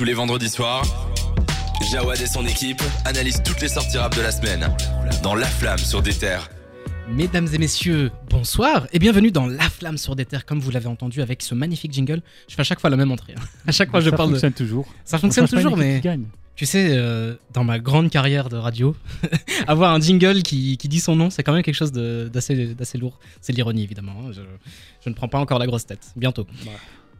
Tous les vendredis soirs, Jawad et son équipe analysent toutes les sorties rap de la semaine dans La Flamme sur des terres. Mesdames et messieurs, bonsoir et bienvenue dans La Flamme sur des terres, comme vous l'avez entendu avec ce magnifique jingle. Je fais à chaque fois la même entrée. hein. À chaque fois, je ça parle de. fonctionne toujours. Ça fonctionne toujours, mais tu sais, euh, dans ma grande carrière de radio, avoir un jingle qui, qui dit son nom, c'est quand même quelque chose de- d'assez d'assez lourd. C'est l'ironie, évidemment. hein. Je, je ne prends pas encore la grosse tête. Bientôt.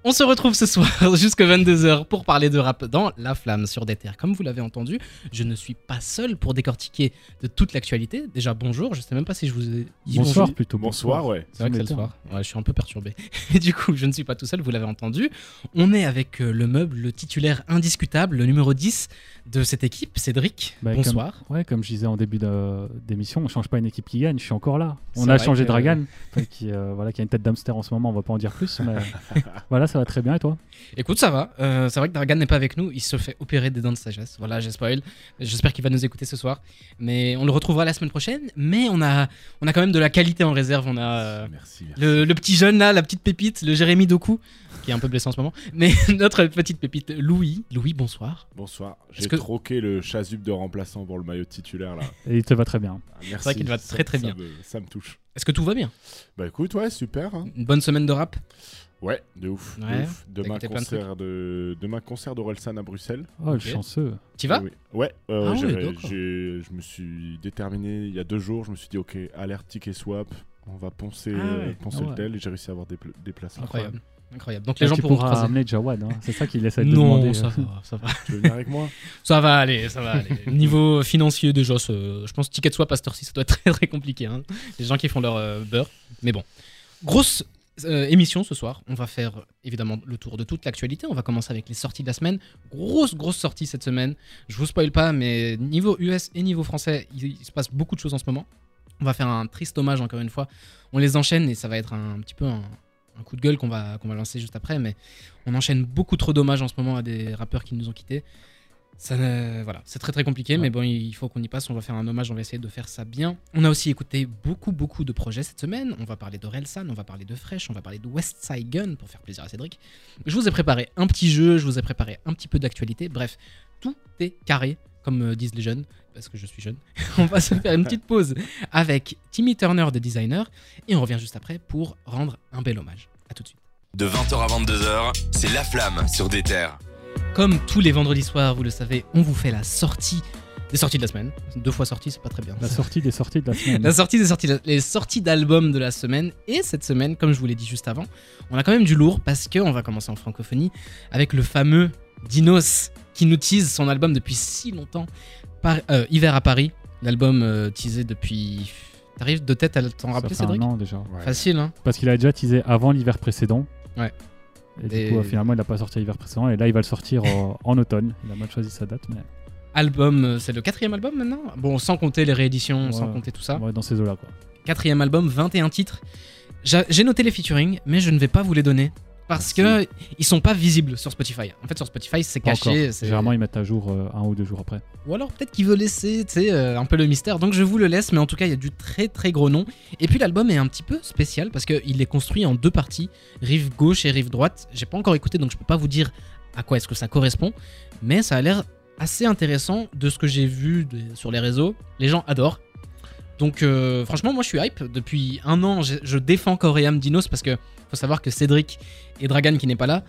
On se retrouve ce soir jusqu'à 22h pour parler de rap dans La Flamme sur des terres. Comme vous l'avez entendu, je ne suis pas seul pour décortiquer de toute l'actualité. Déjà, bonjour. Je sais même pas si je vous ai dit Bonsoir bonjour. plutôt. Bonsoir, ouais. C'est vrai que c'est le soir. Ouais, je suis un peu perturbé. Et du coup, je ne suis pas tout seul, vous l'avez entendu. On est avec euh, le meuble, le titulaire indiscutable, le numéro 10 de cette équipe, Cédric. Bah, Bonsoir. Ouais, comme je disais en début de- d'émission, on change pas une équipe qui gagne. Je suis encore là. On a changé Dragan, enfin, qui, euh, voilà, qui a une tête d'hamster en ce moment. On va pas en dire plus, mais voilà, ça va très bien. Et toi? Écoute, ça va. Euh, c'est vrai que Dragan n'est pas avec nous. Il se fait opérer des dents de sagesse. Voilà, j'ai spoil. J'espère qu'il va nous écouter ce soir. Mais on le retrouvera la semaine prochaine. Mais on a, on a quand même de la qualité en réserve. On a euh, Merci. merci. le, le petit jeune là, la petite pépite, le Jérémy Doku, qui est un peu blessé en ce moment. Mais notre petite pépite, Louis. Louis, bonsoir. Bonsoir. J'ai que- troqué le chasuble de remplaçant pour le maillot titulaire là. Et il te va très bien. Ah, merci. vrai qu'il va très, très ça bien. me- ça me touche. Est-ce que tout va bien? Bah écoute, ouais, super. hein. Une bonne semaine de rap? Ouais, de ouf. de. Demain, de concert de... Demain, concert d'Orelsan à Bruxelles. Oh, Ok. le chanceux. Tu vas? Oui. Ouais, euh, Ah j'ai- je me suis déterminé il y a deux jours. Je me suis dit, ok, alerte ticket swap. On va poncer, Ah euh, ouais. poncer Ah le tel et j'ai réussi à avoir des, des places. Incroyable. Incroyable. Donc les gens tu pourront pourras croiser. amener Jawad. hein. C'est ça qu'il essaie de Non, demander. ça euh. va, ça va. Tu veux venir avec moi Ça va aller, ça va aller. Niveau financier, déjà, je pense Ticket Swap cette heure-ci, ça doit être très très compliqué. Hein. Les gens qui font leur euh, beurre. Mais bon. Grosse euh, émission ce soir. On va faire évidemment le tour de toute l'actualité. On va commencer avec les sorties de la semaine. Grosse, grosse sortie cette semaine. Je vous spoil pas, mais niveau US et niveau français, il, il se passe beaucoup de choses en ce moment. On va faire un triste hommage encore une fois. On les enchaîne et ça va être un, petit peu un, un coup de gueule qu'on va, qu'on va lancer juste après. Mais on enchaîne beaucoup trop d'hommages en ce moment à des rappeurs qui nous ont quittés. Ça, voilà, c'est très très compliqué, Ouais. mais bon, il faut qu'on y passe. On va faire un hommage, on va essayer de faire ça bien. On a aussi écouté beaucoup beaucoup de projets cette semaine. On va parler de Relsan, on va parler de Fresh, on va parler de West Side Gun pour faire plaisir à Cédric. Je vous ai préparé un petit jeu, je vous ai préparé un petit peu d'actualité. Bref, tout est carré, comme euh, disent les jeunes, parce que je suis jeune. on va se faire une petite pause avec Timmy Turner de Designer et on revient juste après pour rendre un bel hommage. À tout de suite. De 20h à 22h, c'est La Flamme sur des terres. Comme tous les vendredis soirs, vous le savez, on vous fait la sortie des sorties de la semaine. Deux fois sortie, c'est pas très bien. La sortie des sorties de la semaine. La sortie des sorties, les sorties d'albums de la semaine. Et cette semaine, comme je vous l'ai dit juste avant, on a quand même du lourd parce qu'on va commencer en francophonie avec le fameux Dinos qui nous tease son album depuis si longtemps. Par, euh, Hiver à Paris, l'album euh, teasé depuis. T'arrives de tête à t'en Ça rappeler, un Cédric an déjà. Ouais. Facile, hein Parce qu'il a déjà teasé avant l'hiver précédent. Ouais. Et du coup, finalement, il n'a pas sorti l'hiver précédent. Et là, il va le sortir en automne. Il a mal choisi sa date, mais Album, euh, c'est le quatrième album maintenant? Bon, sans compter les rééditions, Ouais. sans compter tout ça. être dans ces eaux-là. quoi. Quatrième album, 21 titres. J'a- J'ai noté les featuring, mais je ne vais pas vous les donner parce que ils sont pas visibles sur Spotify. En fait, sur Spotify, c'est caché. Généralement, ils mettent à jour euh, un ou deux jours après. Ou alors peut-être qu'il veut laisser, tu sais, euh, un peu le mystère. Donc je vous le laisse, mais en tout cas, il y a du très très gros nom. Et puis l'album est un petit peu spécial parce qu'il est construit en deux parties, rive gauche et rive droite. J'ai pas encore écouté, donc je peux pas vous dire à quoi est-ce que ça correspond, mais ça a l'air assez intéressant de ce que j'ai vu de- sur les réseaux. Les gens adorent. Donc euh, franchement, moi je suis hype. Depuis un an, je, je défends âme Dinos parce que faut savoir que Cédric et Dragan qui n'est pas là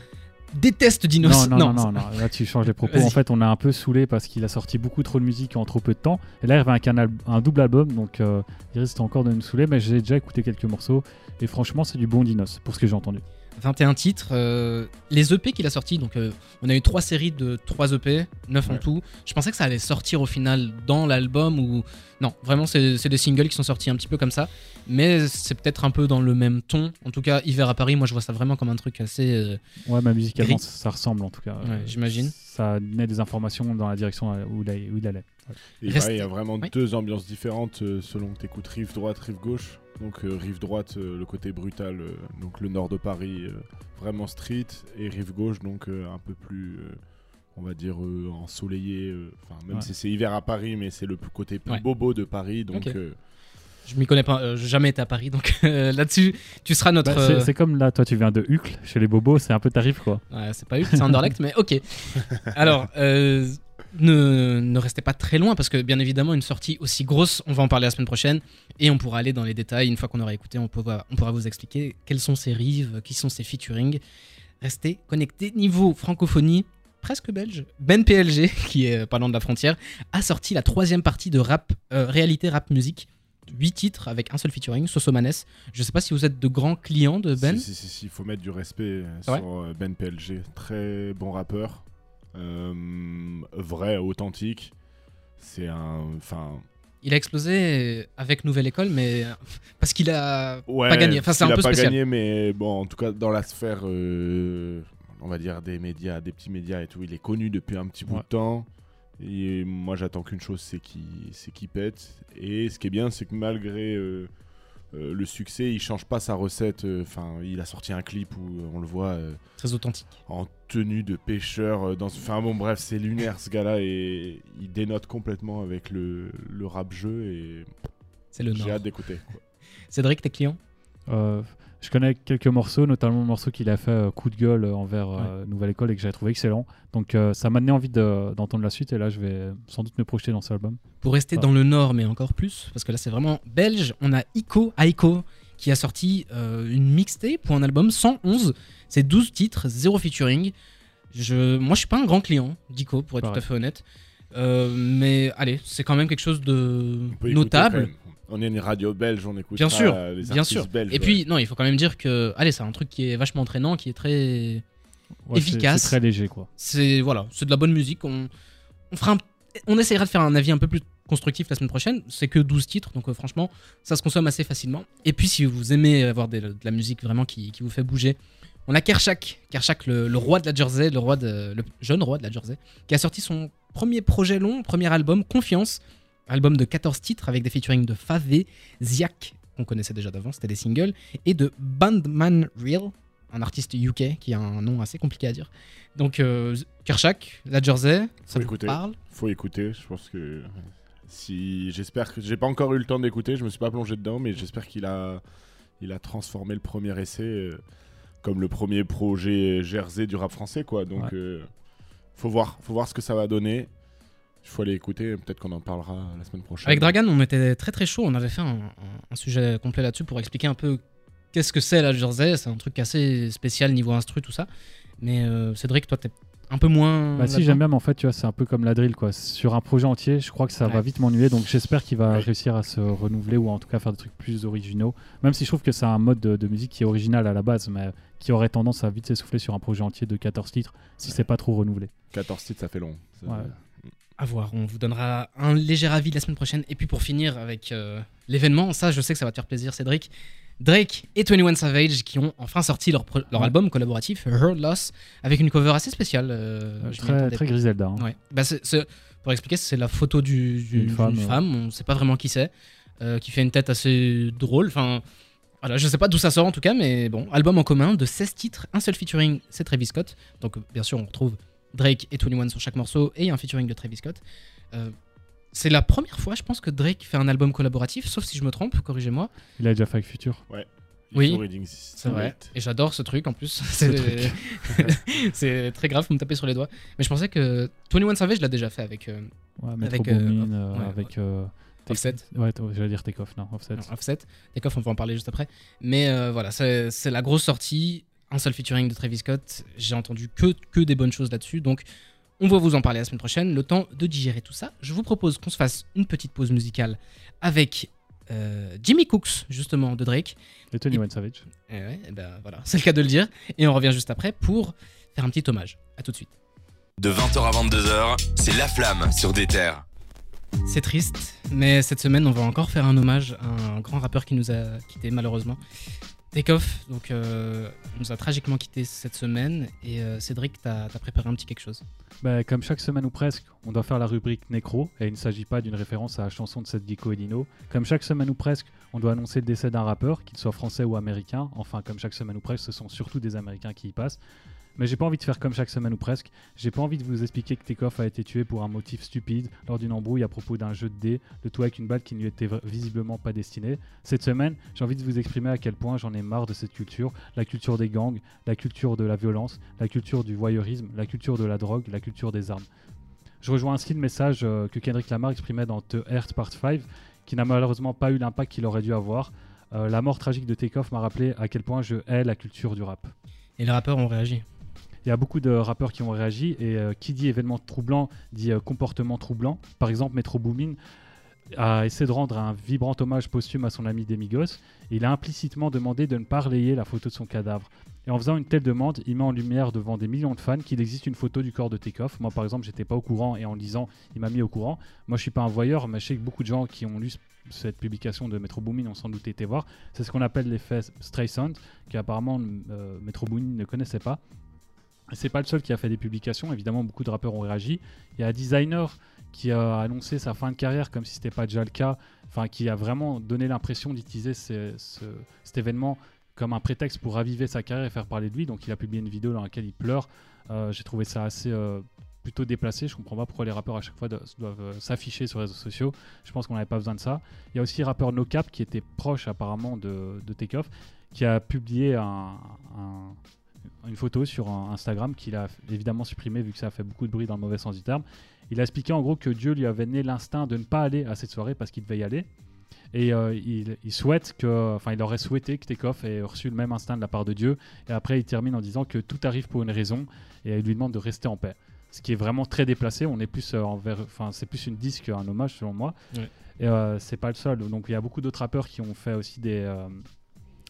détestent Dinos. Non, non, non, non, non, Là, tu changes les propos. En fait, on a un peu saoulé parce qu'il a sorti beaucoup trop de musique en trop peu de temps. Et là, il revient avec un double album. Donc, euh, il risque encore de nous saouler. Mais j'ai déjà écouté quelques morceaux. Et franchement, c'est du bon Dinos, pour ce que j'ai entendu. 21 titres. euh, les EP qu'il a sortis, donc euh, on a eu trois séries de 3 EP, 9 en Ouais. tout. Je pensais que ça allait sortir au final dans l'album ou. Non, vraiment, c'est des singles qui sont sortis un petit peu comme ça. Mais c'est peut-être un peu dans le même ton. En tout cas, Hiver à Paris, moi je vois ça vraiment comme un truc assez. euh, Ouais, ma musicalement, Gris. ça ressemble en tout cas. Ouais, j'imagine. Ça donnait des informations dans la direction euh, où il, a- où il allait. Et Reste- ouais, il y a vraiment Oui. deux ambiances différentes euh, selon que tu écoutes rive droite, rive gauche. Donc euh, rive droite, euh, le côté brutal, euh, donc le nord de Paris, euh, vraiment street, et rive gauche, donc euh, un peu plus, euh, on va dire, euh, ensoleillé. euh, Enfin, même Ouais. si c'est hiver à Paris, mais c'est le plus- côté plus Ouais. bobo de Paris, donc. Je m'y connais pas, euh, j'ai jamais été à Paris, donc euh, là-dessus, tu seras notre. Bah, c'est- euh, C'est comme là, toi tu viens de Hucle, chez les bobos, c'est un peu tarif quoi. Ouais, c'est pas Hulk, c'est Anderlecht, mais ok. Alors, euh, ne, ne restez pas très loin parce que, bien évidemment, une sortie aussi grosse, on va en parler la semaine prochaine et on pourra aller dans les détails. Une fois qu'on aura écouté, on pourra, on pourra vous expliquer quels sont ces rives, qui sont ces featuring. Restez connectés. Niveau francophonie, presque belge, Ben PLG, qui est pas loin de la frontière, a sorti la troisième partie de rap, réalité rap musique. 8 titres avec un seul featuring, Sosomanes. Je sais pas si vous êtes de grands clients de Ben. Si, si, si, si, il faut mettre du respect euh, Ouais. sur euh, Ben PLG. Très bon rappeur. Euh, vrai, authentique. C'est un. Enfin. Il a explosé avec Nouvelle École, mais parce qu'il a Ouais, pas gagné. Enfin, c'est il un a peu pas spécial. gagné, mais bon, en tout cas, dans la sphère, euh, on va dire, des médias, des petits médias et tout, il est connu depuis un petit bout de temps. Et moi, j'attends qu'une chose, c'est qu'il pète. Et ce qui est bien, c'est que malgré euh, euh, le succès, il change pas sa recette. euh, Enfin, il a sorti un clip où on le voit euh, Très authentique. en tenue de pêcheur. euh, dans... Enfin bon, bref, c'est lunaire ce gars-là et il dénote complètement avec le, le rap-jeu et C'est le j'ai hâte d'écouter. Cédric, tes clients Euh, je connais quelques morceaux, notamment le morceau qu'il a fait euh, coup de gueule euh, envers euh, Nouvelle École et que j'avais trouvé excellent. Donc euh, ça m'a donné envie de- d'entendre la suite et là je vais sans doute me projeter dans cet album. Pour rester dans le Nord, mais encore plus, parce que là c'est vraiment belge, on a Ico, Aiko, qui a sorti euh, une mixtape ou un album 111. C'est 12 titres, 0 featuring. Je, moi, je suis pas un grand client d'Ico, pour être Pareil. tout à fait honnête. Euh, mais allez, c'est quand même quelque chose de écouter notable. On est une radio belge, on écoute Bien sûr, les bien sûr. belges. Et puis, non, il faut quand même dire que, allez, c'est un truc qui est vachement entraînant, qui est très. Ouais, Efficace. C'est très léger quoi. C'est voilà, c'est de la bonne musique. On, on fera un- on essayera de faire un avis un peu plus constructif la semaine prochaine. C'est que 12 titres, donc euh, franchement, ça se consomme assez facilement. Et puis, si vous aimez avoir des- de la musique vraiment qui, qui vous fait bouger, on a Kershak, Kershak le, le roi de la Jersey, le, roi de, le jeune roi de la Jersey, qui a sorti son premier projet long, premier album, Confiance. Album de 14 titres avec des featuring de Favé, Ziak, qu'on connaissait déjà d'avant, c'était des singles, et de Bandman Real, un artiste UK qui a un nom assez compliqué à dire. Donc, euh, Kershak, la Jersey, ça vous écouter. parle? Faut écouter. Je pense que si j'espère que j'ai pas encore eu le temps d'écouter, je me suis pas plongé dedans, mais j'espère qu'il a il a transformé le premier essai euh, comme le premier projet Jersey du rap français quoi. Donc Ouais. euh, faut voir, faut voir ce que ça va donner. Il faut aller écouter. Peut-être qu'on en parlera la semaine prochaine. Avec Dragan, on était très très chaud. On avait fait un, sujet complet là-dessus pour expliquer un peu qu'est-ce que c'est la Jersey. C'est un truc assez spécial niveau instru, tout ça. Mais euh, Cédric, toi, t'es un peu moins. Bah si j'aime bien mais en fait tu vois c'est un peu comme la drill quoi. Sur un projet entier je crois que ça Ouais. va vite m'ennuyer donc j'espère qu'il va Ouais. réussir à se renouveler ou en tout cas faire des trucs plus originaux. Même si je trouve que c'est un mode de, de musique qui est original à la base mais qui aurait tendance à vite s'essouffler sur un projet entier de 14 titres si c'est pas trop renouvelé. 14 titres, ça fait long. Ça-. À voir, on vous donnera un léger avis la semaine prochaine. Et puis pour finir avec euh, l'événement, ça je sais que ça va te faire plaisir Cédric. Drake et 21 Savage qui ont enfin sorti leur, leur album collaboratif Her Loss avec une cover assez spéciale. euh, m'y très. Griselda. hein. Ouais. Bah, pour expliquer, c'est la photo du, du- D'une femme, d'une ouais. femme, on sait pas vraiment qui c'est, euh, qui fait une tête assez drôle. Enfin, voilà, je sais pas d'où ça sort en tout cas, mais bon, album en commun de 16 titres, un seul featuring, c'est Travis Scott. Donc, euh, bien sûr, on retrouve Drake et 21 sur chaque morceau et un featuring de Travis Scott. Euh, c'est la première fois, je pense, que Drake fait un album collaboratif, sauf si je me trompe, corrigez-moi. Il a déjà fait avec Future. Oui. If Reading C'est vrai. Et j'adore ce truc en plus. C'est c'est très grave, vous me tapez sur les doigts. Mais je pensais que 21 Savage l'a déjà fait avec euh, Ouais, Avec, euh, Boomin, euh, ouais, avec euh, Take- Offset. Ouais, j'allais dire Takeoff, non, Offset. Non, Offset. Takeoff, on va en parler juste après. Mais euh, voilà, c'est la grosse sortie. Un seul featuring de Travis Scott. J'ai entendu que, que des bonnes choses là-dessus. Donc, on va vous en parler la semaine prochaine. Le temps de digérer tout ça. Je vous propose qu'on se fasse une petite pause musicale avec euh, Jimmy Cooks, justement, de Drake. Et 21 Savage. Et ouais, eh ben, voilà, c'est le cas de le dire. Et on revient juste après pour faire un petit hommage. À tout de suite. De 20h à 22h, c'est La Flamme sur des terres. C'est triste, mais cette semaine, on va encore faire un hommage à un grand rappeur qui nous a quittés malheureusement. Takeoff, donc, euh, nous a tragiquement quittés cette semaine. Et euh, Cédric, t'as as préparé un petit quelque chose? Bah, comme chaque semaine ou presque, on doit faire la rubrique Nécro, et il ne s'agit pas d'une référence à la chanson de Seth Gecko et Dino. Comme chaque semaine ou presque, on doit annoncer le décès d'un rappeur, qu'il soit français ou américain. Enfin, comme chaque semaine ou presque, ce sont surtout des Américains qui y passent. Mais j'ai pas envie de faire comme chaque semaine ou presque. J'ai pas envie de vous expliquer que Takeoff a été tué pour un motif stupide lors d'une embrouille à propos d'un jeu de dés, le tout avec une balle qui ne lui était visiblement pas destinée. Cette semaine, j'ai envie de vous exprimer à quel point j'en ai marre de cette culture, la culture des gangs, la culture de la violence, la culture du voyeurisme, la culture de la drogue, la culture des armes. Je rejoins ainsi le message euh, que Kendrick Lamar exprimait dans The Earth Part 5, qui n'a malheureusement pas eu l'impact qu'il aurait dû avoir. Euh, la mort tragique de Takeoff m'a rappelé à quel point je hais la culture du rap. Et les rappeurs ont réagi. Il y a beaucoup de rappeurs qui ont réagi et euh, qui dit événement troublant dit euh, comportement troublant. Par exemple, Metro Boomin a essayé de rendre un vibrant hommage posthume à son ami Demigos. Il a implicitement demandé de ne pas relayer la photo de son cadavre. Et en faisant une telle demande, il met en lumière devant des millions de fans qu'il existe une photo du corps de Takeoff. Moi, par exemple, j'étais pas au courant et en lisant, il m'a mis au courant. Moi, je suis pas un voyeur, mais je sais que beaucoup de gens qui ont lu ce- cette publication de Metro Boomin ont sans doute été voir. C'est ce qu'on appelle l'effet Streisand, qui apparemment euh, Metro Boomin ne connaissait pas. C'est pas le seul qui a fait des publications. Évidemment, beaucoup de rappeurs ont réagi. Il y a designer qui a annoncé sa fin de carrière comme si c'était pas déjà le cas. Enfin, qui a vraiment donné l'impression d'utiliser ce- ce- cet événement comme un prétexte pour raviver sa carrière et faire parler de lui. Donc, il a publié une vidéo dans laquelle il pleure. Euh, J'ai trouvé ça assez euh, plutôt déplacé. Je comprends pas pourquoi les rappeurs à chaque fois do- doivent euh, s'afficher sur les réseaux sociaux. Je pense qu'on n'avait pas besoin de ça. Il y a aussi le rappeur NoCap qui était proche apparemment de, Takeoff, qui a publié un- une photo sur un Instagram qu'il a évidemment supprimé vu que ça a fait beaucoup de bruit dans le mauvais sens du terme. Il a expliqué en gros que Dieu lui avait donné l'instinct de ne pas aller à cette soirée parce qu'il devait y aller. Et euh, il, il souhaite que, enfin, il aurait souhaité que Takeoff ait reçu le même instinct de la part de Dieu. Et après, il termine en disant que tout arrive pour une raison et il lui demande de rester en paix. Ce qui est vraiment très déplacé. On est plus euh, envers, enfin, c'est plus une disque qu'un hommage selon moi. Ouais. Et euh, c'est pas le seul. Donc il y a beaucoup d'autres rappeurs qui ont fait aussi des euh,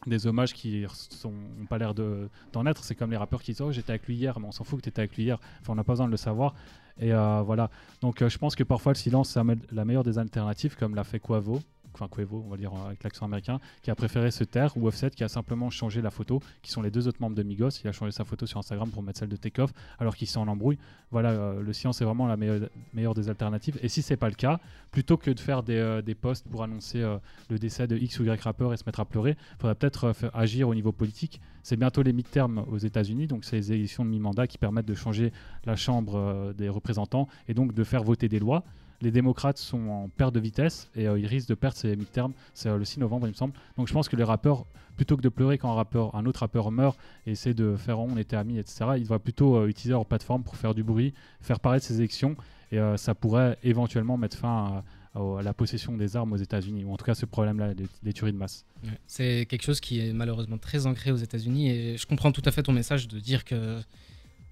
des hommages qui sont, ont pas l'air de- d'en être. C'est comme les rappeurs qui disent Oh, j'étais avec lui hier, mais on s'en fout que tu étais avec lui hier. Enfin, on n'a pas besoin de le savoir. Et euh, voilà. Donc, euh, je pense que parfois le silence, c'est la meilleure des alternatives, comme l'a fait Quavo. Enfin, Quavo, on va dire avec l'accent américain, qui a préféré se taire, ou Offset qui a simplement changé la photo, qui sont les deux autres membres de Migos. Il a changé sa photo sur Instagram pour mettre celle de Takeoff, alors qu'ils sont en embrouille. Voilà, euh, le silence est vraiment la meilleure, des alternatives. Et si c'est pas le cas, plutôt que de faire des, euh, posts pour annoncer euh, le décès de X ou Y rappeur et se mettre à pleurer, il faudrait peut-être agir au niveau politique. C'est bientôt les midterms aux États-Unis, donc c'est les élections de mi-mandat qui permettent de changer la Chambre des représentants et donc de faire voter des lois. Les démocrates sont en perte de vitesse et euh, ils risquent de perdre ces midterms. C'est euh, le 6 novembre, il me semble. Donc je pense que les rappeurs, plutôt que de pleurer quand un, rappeur, un autre rappeur meurt et essaie de faire on était amis, etc., ils doivent plutôt euh, utiliser leur plateforme pour faire du bruit, faire paraître ces élections et euh, ça pourrait éventuellement mettre fin à, la possession des armes aux États-Unis, ou en tout cas ce problème-là, des, des tueries de masse. Ouais. C'est quelque chose qui est malheureusement très ancré aux États-Unis et je comprends tout à fait ton message de dire que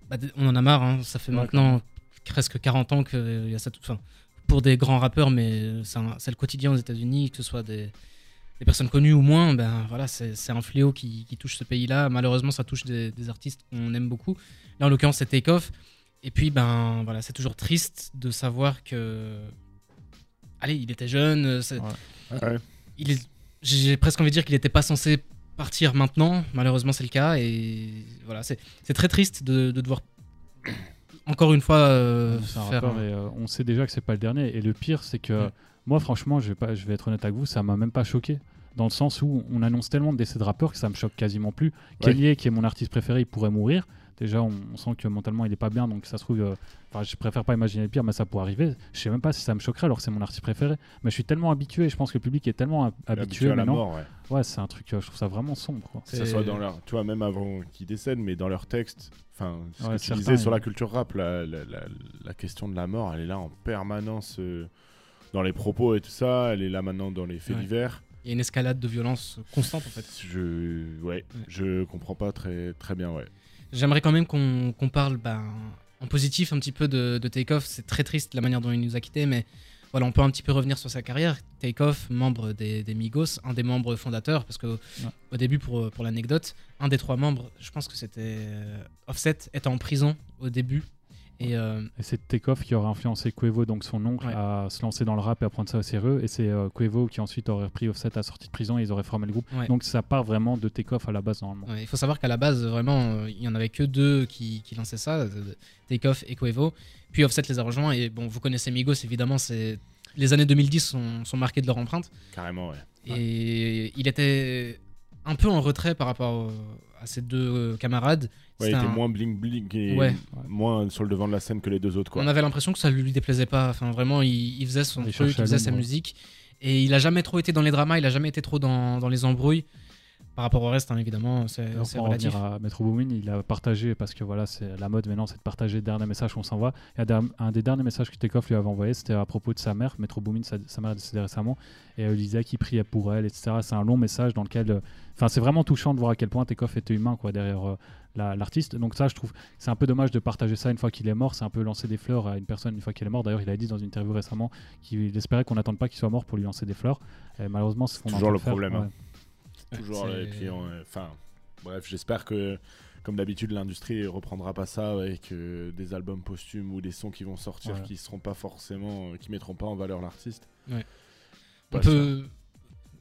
bah, on en a marre. hein. Ça fait Ouais, maintenant presque 40 ans qu'il y a ça tout. Enfin, pour des grands rappeurs, mais c'est le quotidien aux États-Unis, que ce soit des, des personnes connues ou moins. Ben voilà, c'est un fléau qui, qui touche ce pays-là. Malheureusement, ça touche des, des artistes qu'on aime beaucoup. Là, en l'occurrence, c'est Takeoff. Et puis, ben voilà, c'est toujours triste de savoir que. Allez, il était jeune. euh, c'est- Ouais. il est- j'ai presque envie de dire qu'il n'était pas censé partir maintenant. Malheureusement, c'est le cas. Et voilà, c'est c'est très triste de, de devoir encore une fois euh, un faire. rappeur un- et euh, on sait déjà que c'est pas le dernier. Et le pire, c'est que moi, franchement, je vais, pas, je vais être honnête avec vous, ça m'a même pas choqué. Dans le sens où on annonce tellement de décès de rappeurs que ça me choque quasiment plus. Kelly, qui est mon artiste préféré, il pourrait mourir. Déjà, on, on sent que mentalement, il est pas bien, donc ça se trouve. euh, Enfin, je préfère pas imaginer le pire, mais ça pourrait arriver. Je sais même pas si ça me choquerait alors que c'est mon artiste préféré. Mais je suis tellement habitué, je pense que le public est tellement hab- habitué, Habitué à la mort, ouais. Ouais, c'est un truc, euh, je trouve ça vraiment sombre. quoi. Que ça soit dans leur, tu vois, même avant qu'ils décèdent, mais dans leur texte, enfin, ce Ouais, que tu disais sur la culture rap, la, la- la- la question de la mort, elle est là en permanence euh, dans les propos et tout ça, elle est là maintenant dans les faits Ouais. divers. Il y a une escalade de violence constante en fait. Je, ouais, je comprends pas très, très bien, ouais. J'aimerais quand même qu'on parle ben, en positif un petit peu de, de Takeoff. C'est très triste la manière dont il nous a quittés, mais voilà, on peut un petit peu revenir sur sa carrière. Takeoff, membre des, des Migos, un des membres fondateurs, parce que au début, pour, pour l'anecdote, un des trois membres, je pense que c'était euh, Offset, était en prison au début. Et euh, Et c'est Takeoff qui aurait influencé Quavo, donc son oncle, Ouais. à se lancer dans le rap et à prendre ça au sérieux. Et c'est euh, Quavo qui ensuite aurait repris Offset à sortie de prison et ils auraient formé le groupe. ouais. Donc ça part vraiment de Takeoff à la base normalement. Ouais, il faut savoir qu'à la base, vraiment, euh, il y en avait que deux qui, qui lançaient ça, euh, Takeoff et Quavo. Puis Offset les a rejoints. Et bon, vous connaissez Migos, évidemment, c'est les années 2010 sont, sont marquées de leur empreinte. Carrément, ouais. Et il était un peu en retrait par rapport à ses deux camarades. Ouais, il C'était était un- moins bling bling et Ouais. moins sur le devant de la scène que les deux autres. Quoi. On avait l'impression que ça lui déplaisait pas. Enfin, vraiment, il, il faisait son Il truc, il faisait sa musique. Et il a jamais trop été dans les dramas, il a jamais été trop dans, dans les embrouilles. Par rapport au reste, hein, évidemment, c'est relatif. revenir à Metro Boomin, il a partagé, parce que voilà, c'est la mode maintenant, c'est de partager le dernier message qu'on s'envoie. Et un des derniers messages que Takeoff lui avait envoyé, c'était à propos de sa mère. Metro Boomin, sa, sa mère est décédée récemment, et euh, il disait qu'il priait pour elle, etc. C'est un long message dans lequel. euh, Enfin, c'est vraiment touchant de voir à quel point Takeoff était humain quoi, derrière euh, la- l'artiste. Donc, ça, je trouve, c'est un peu dommage de partager ça une fois qu'il est mort. C'est un peu lancer des fleurs à une personne une fois qu'il est mort. D'ailleurs, il a dit dans une interview récemment qu'il espérait qu'on n'attende pas qu'il soit mort pour lui lancer des fleurs. Et malheureusement, c'est Toujours le faire. problème, hein. Ouais. Toujours. Ouais, et puis, on- euh, enfin, bref, j'espère que, comme d'habitude, l'industrie reprendra pas ça avec euh, des albums posthumes ou des sons qui vont sortir Ouais. qui seront pas forcément, euh, qui mettront pas en valeur l'artiste. On Pas peut.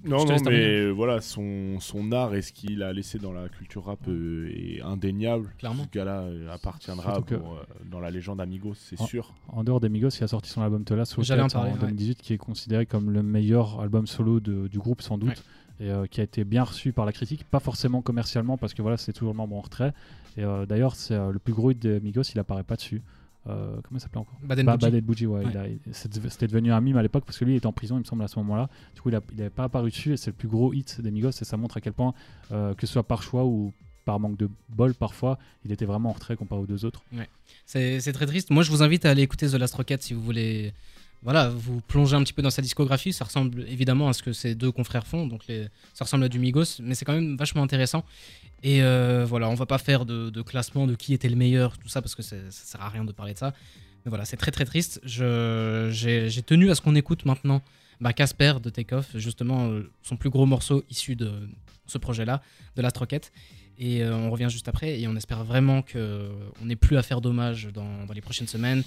Non, non, mais euh, voilà, son, son art et ce qu'il a laissé dans la culture rap euh, est indéniable. Clairement. Ce gars-là appartiendra pour, dans la légende Amigos, c'est sûr. En dehors des Migos, il a sorti son album J'allais en en, parler, ouais. 2018, qui est considéré comme le meilleur album solo de- du groupe sans doute, et euh, qui a été bien reçu par la critique, pas forcément commercialement parce que voilà, c'est toujours le membre en retrait. Et euh, d'ailleurs, c'est euh, le plus gros hit des Migos, il apparaît pas dessus. Comment il s'appelait encore? Baden Ba- Bougie. Bougie, ouais, Ouais. C'était devenu un mime à l'époque parce que lui il était en prison, il me semble, à ce moment-là. Du coup, il n'avait pas apparu dessus et c'est le plus gros hit des Migos. Et ça montre à quel point, que ce soit par choix ou par manque de bol, parfois, il était vraiment en retrait comparé aux deux autres. C'est c'est très triste. Moi, je vous invite à aller écouter The Last Rocket si vous voulez. Voilà, vous plonger un petit peu dans sa discographie. Ça ressemble évidemment à ce que ces deux confrères font. Donc, ça ressemble à du Migos, mais c'est quand même vachement intéressant. Et euh, voilà, on va pas faire de, classement de qui était le meilleur, tout ça, parce que ça sert à rien de parler de ça. Mais voilà, c'est très très triste. J'ai tenu à ce qu'on écoute maintenant bah, Casper de Takeoff, justement euh, son plus gros morceau issu de ce projet-là, de Last Rocket. Et euh, on revient juste après et on espère vraiment qu'on n'ait plus à faire d'hommage dans, les prochaines semaines.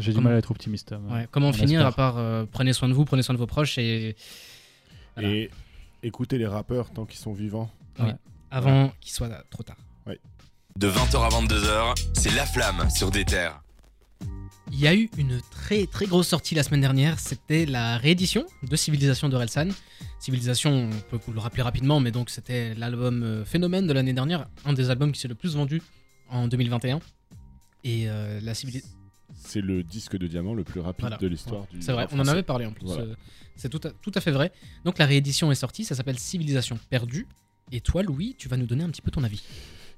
J'ai du mal à être optimiste. ouais, comment on finir espère. à part euh, prenez soin de vous, prenez soin de vos proches et Voilà. Et écoutez les rappeurs tant qu'ils sont vivants. avant qu'il soit trop tard. De 20h à 22h, c'est La Flamme sur des terres. Il y a eu une très très grosse sortie la semaine dernière, c'était la réédition de Civilisation de Relsan. Civilisation, on peut vous le rappeler rapidement, mais donc c'était l'album euh, Phénomène de l'année dernière, un des albums qui s'est le plus vendu en 2021. Et euh, la civilisation. C'est le disque de diamant le plus rapide Voilà. de l'histoire du C'est vrai, on en avait parlé en plus. Voilà. euh, C'est tout à, tout à fait vrai. Donc la réédition est sortie, ça s'appelle Civilisation perdue. Et toi, Louis, tu vas nous donner un petit peu ton avis.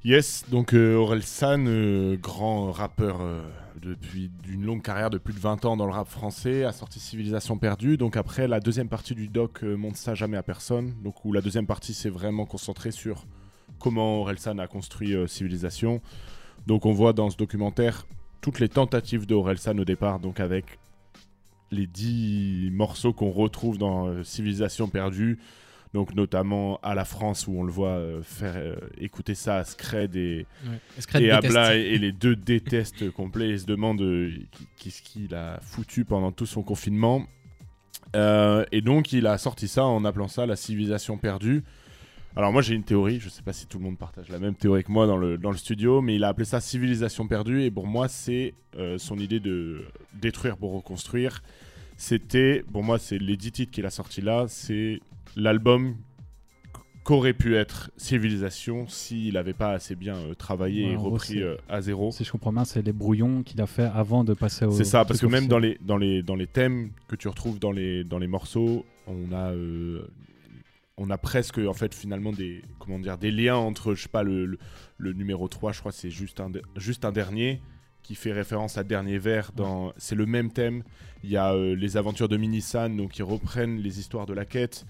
Yes, donc euh, Aurel San, euh, grand rappeur euh, depuis d'une longue carrière de plus de 20 ans dans le rap français, a sorti Civilisation perdue. Donc après, la deuxième partie du doc montre ça jamais à personne. Donc où la deuxième partie s'est vraiment concentrée sur comment Aurel San a construit Civilisation. Donc on voit dans ce documentaire toutes les tentatives d'Aurel San au départ, donc avec les 10 morceaux qu'on retrouve dans euh, Civilisation perdue. Donc notamment à la France où on le voit euh, faire euh, écouter ça à Scred et, Escred et déteste. Abla et, et les deux détestent complet et se demandent qu'est-ce qu'il a foutu pendant tout son confinement. Et donc il a sorti ça en appelant ça la civilisation perdue. Alors moi j'ai une théorie, je sais pas si tout le monde partage la même théorie que moi dans le, dans le studio, mais il a appelé ça civilisation perdue et pour moi c'est euh, son idée de détruire pour reconstruire. C'était, pour moi c'est les 10 titres qu'il a sorti là, c'est l'album qu'aurait pu être Civilisation s'il n'avait pas assez bien euh, travaillé Ouais, et repris euh, à zéro. Si je comprends bien, c'est les brouillons qu'il a fait avant de passer au. C'est ça, parce que même dans les, dans, les, dans les thèmes que tu retrouves dans les, dans les morceaux, on a, euh, on a presque, en fait, finalement, des, comment dire, des liens entre, je le, numéro 3, je crois, c'est juste un, dernier qui fait référence à Dernier Vers. Dans, c'est le même thème. Il y a euh, les aventures de Minisan, donc qui reprennent les histoires de la quête.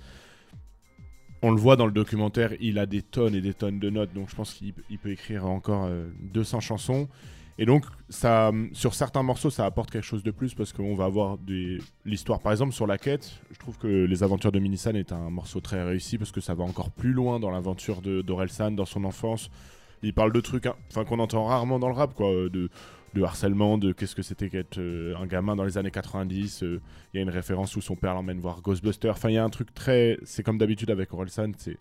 On le voit dans le documentaire, il a des tonnes et des tonnes de notes, donc je pense qu'il il peut écrire encore euh, 200 chansons. Et donc, ça, sur certains morceaux, ça apporte quelque chose de plus parce qu'on va avoir l'histoire. Par exemple, sur la quête, je trouve que Les Aventures de Minisan est un morceau très réussi parce que ça va encore plus loin dans l'aventure d'Orelsan, dans son enfance. Il parle de trucs hein, qu'on entend rarement dans le rap, quoi. euh, De, harcèlement, de qu'est-ce que c'était qu'être euh, un gamin dans les années 90. euh, Il y a une référence où son père l'emmène voir Ghostbusters. Enfin, il y a un truc très. C'est comme d'habitude avec Orelsan. C'est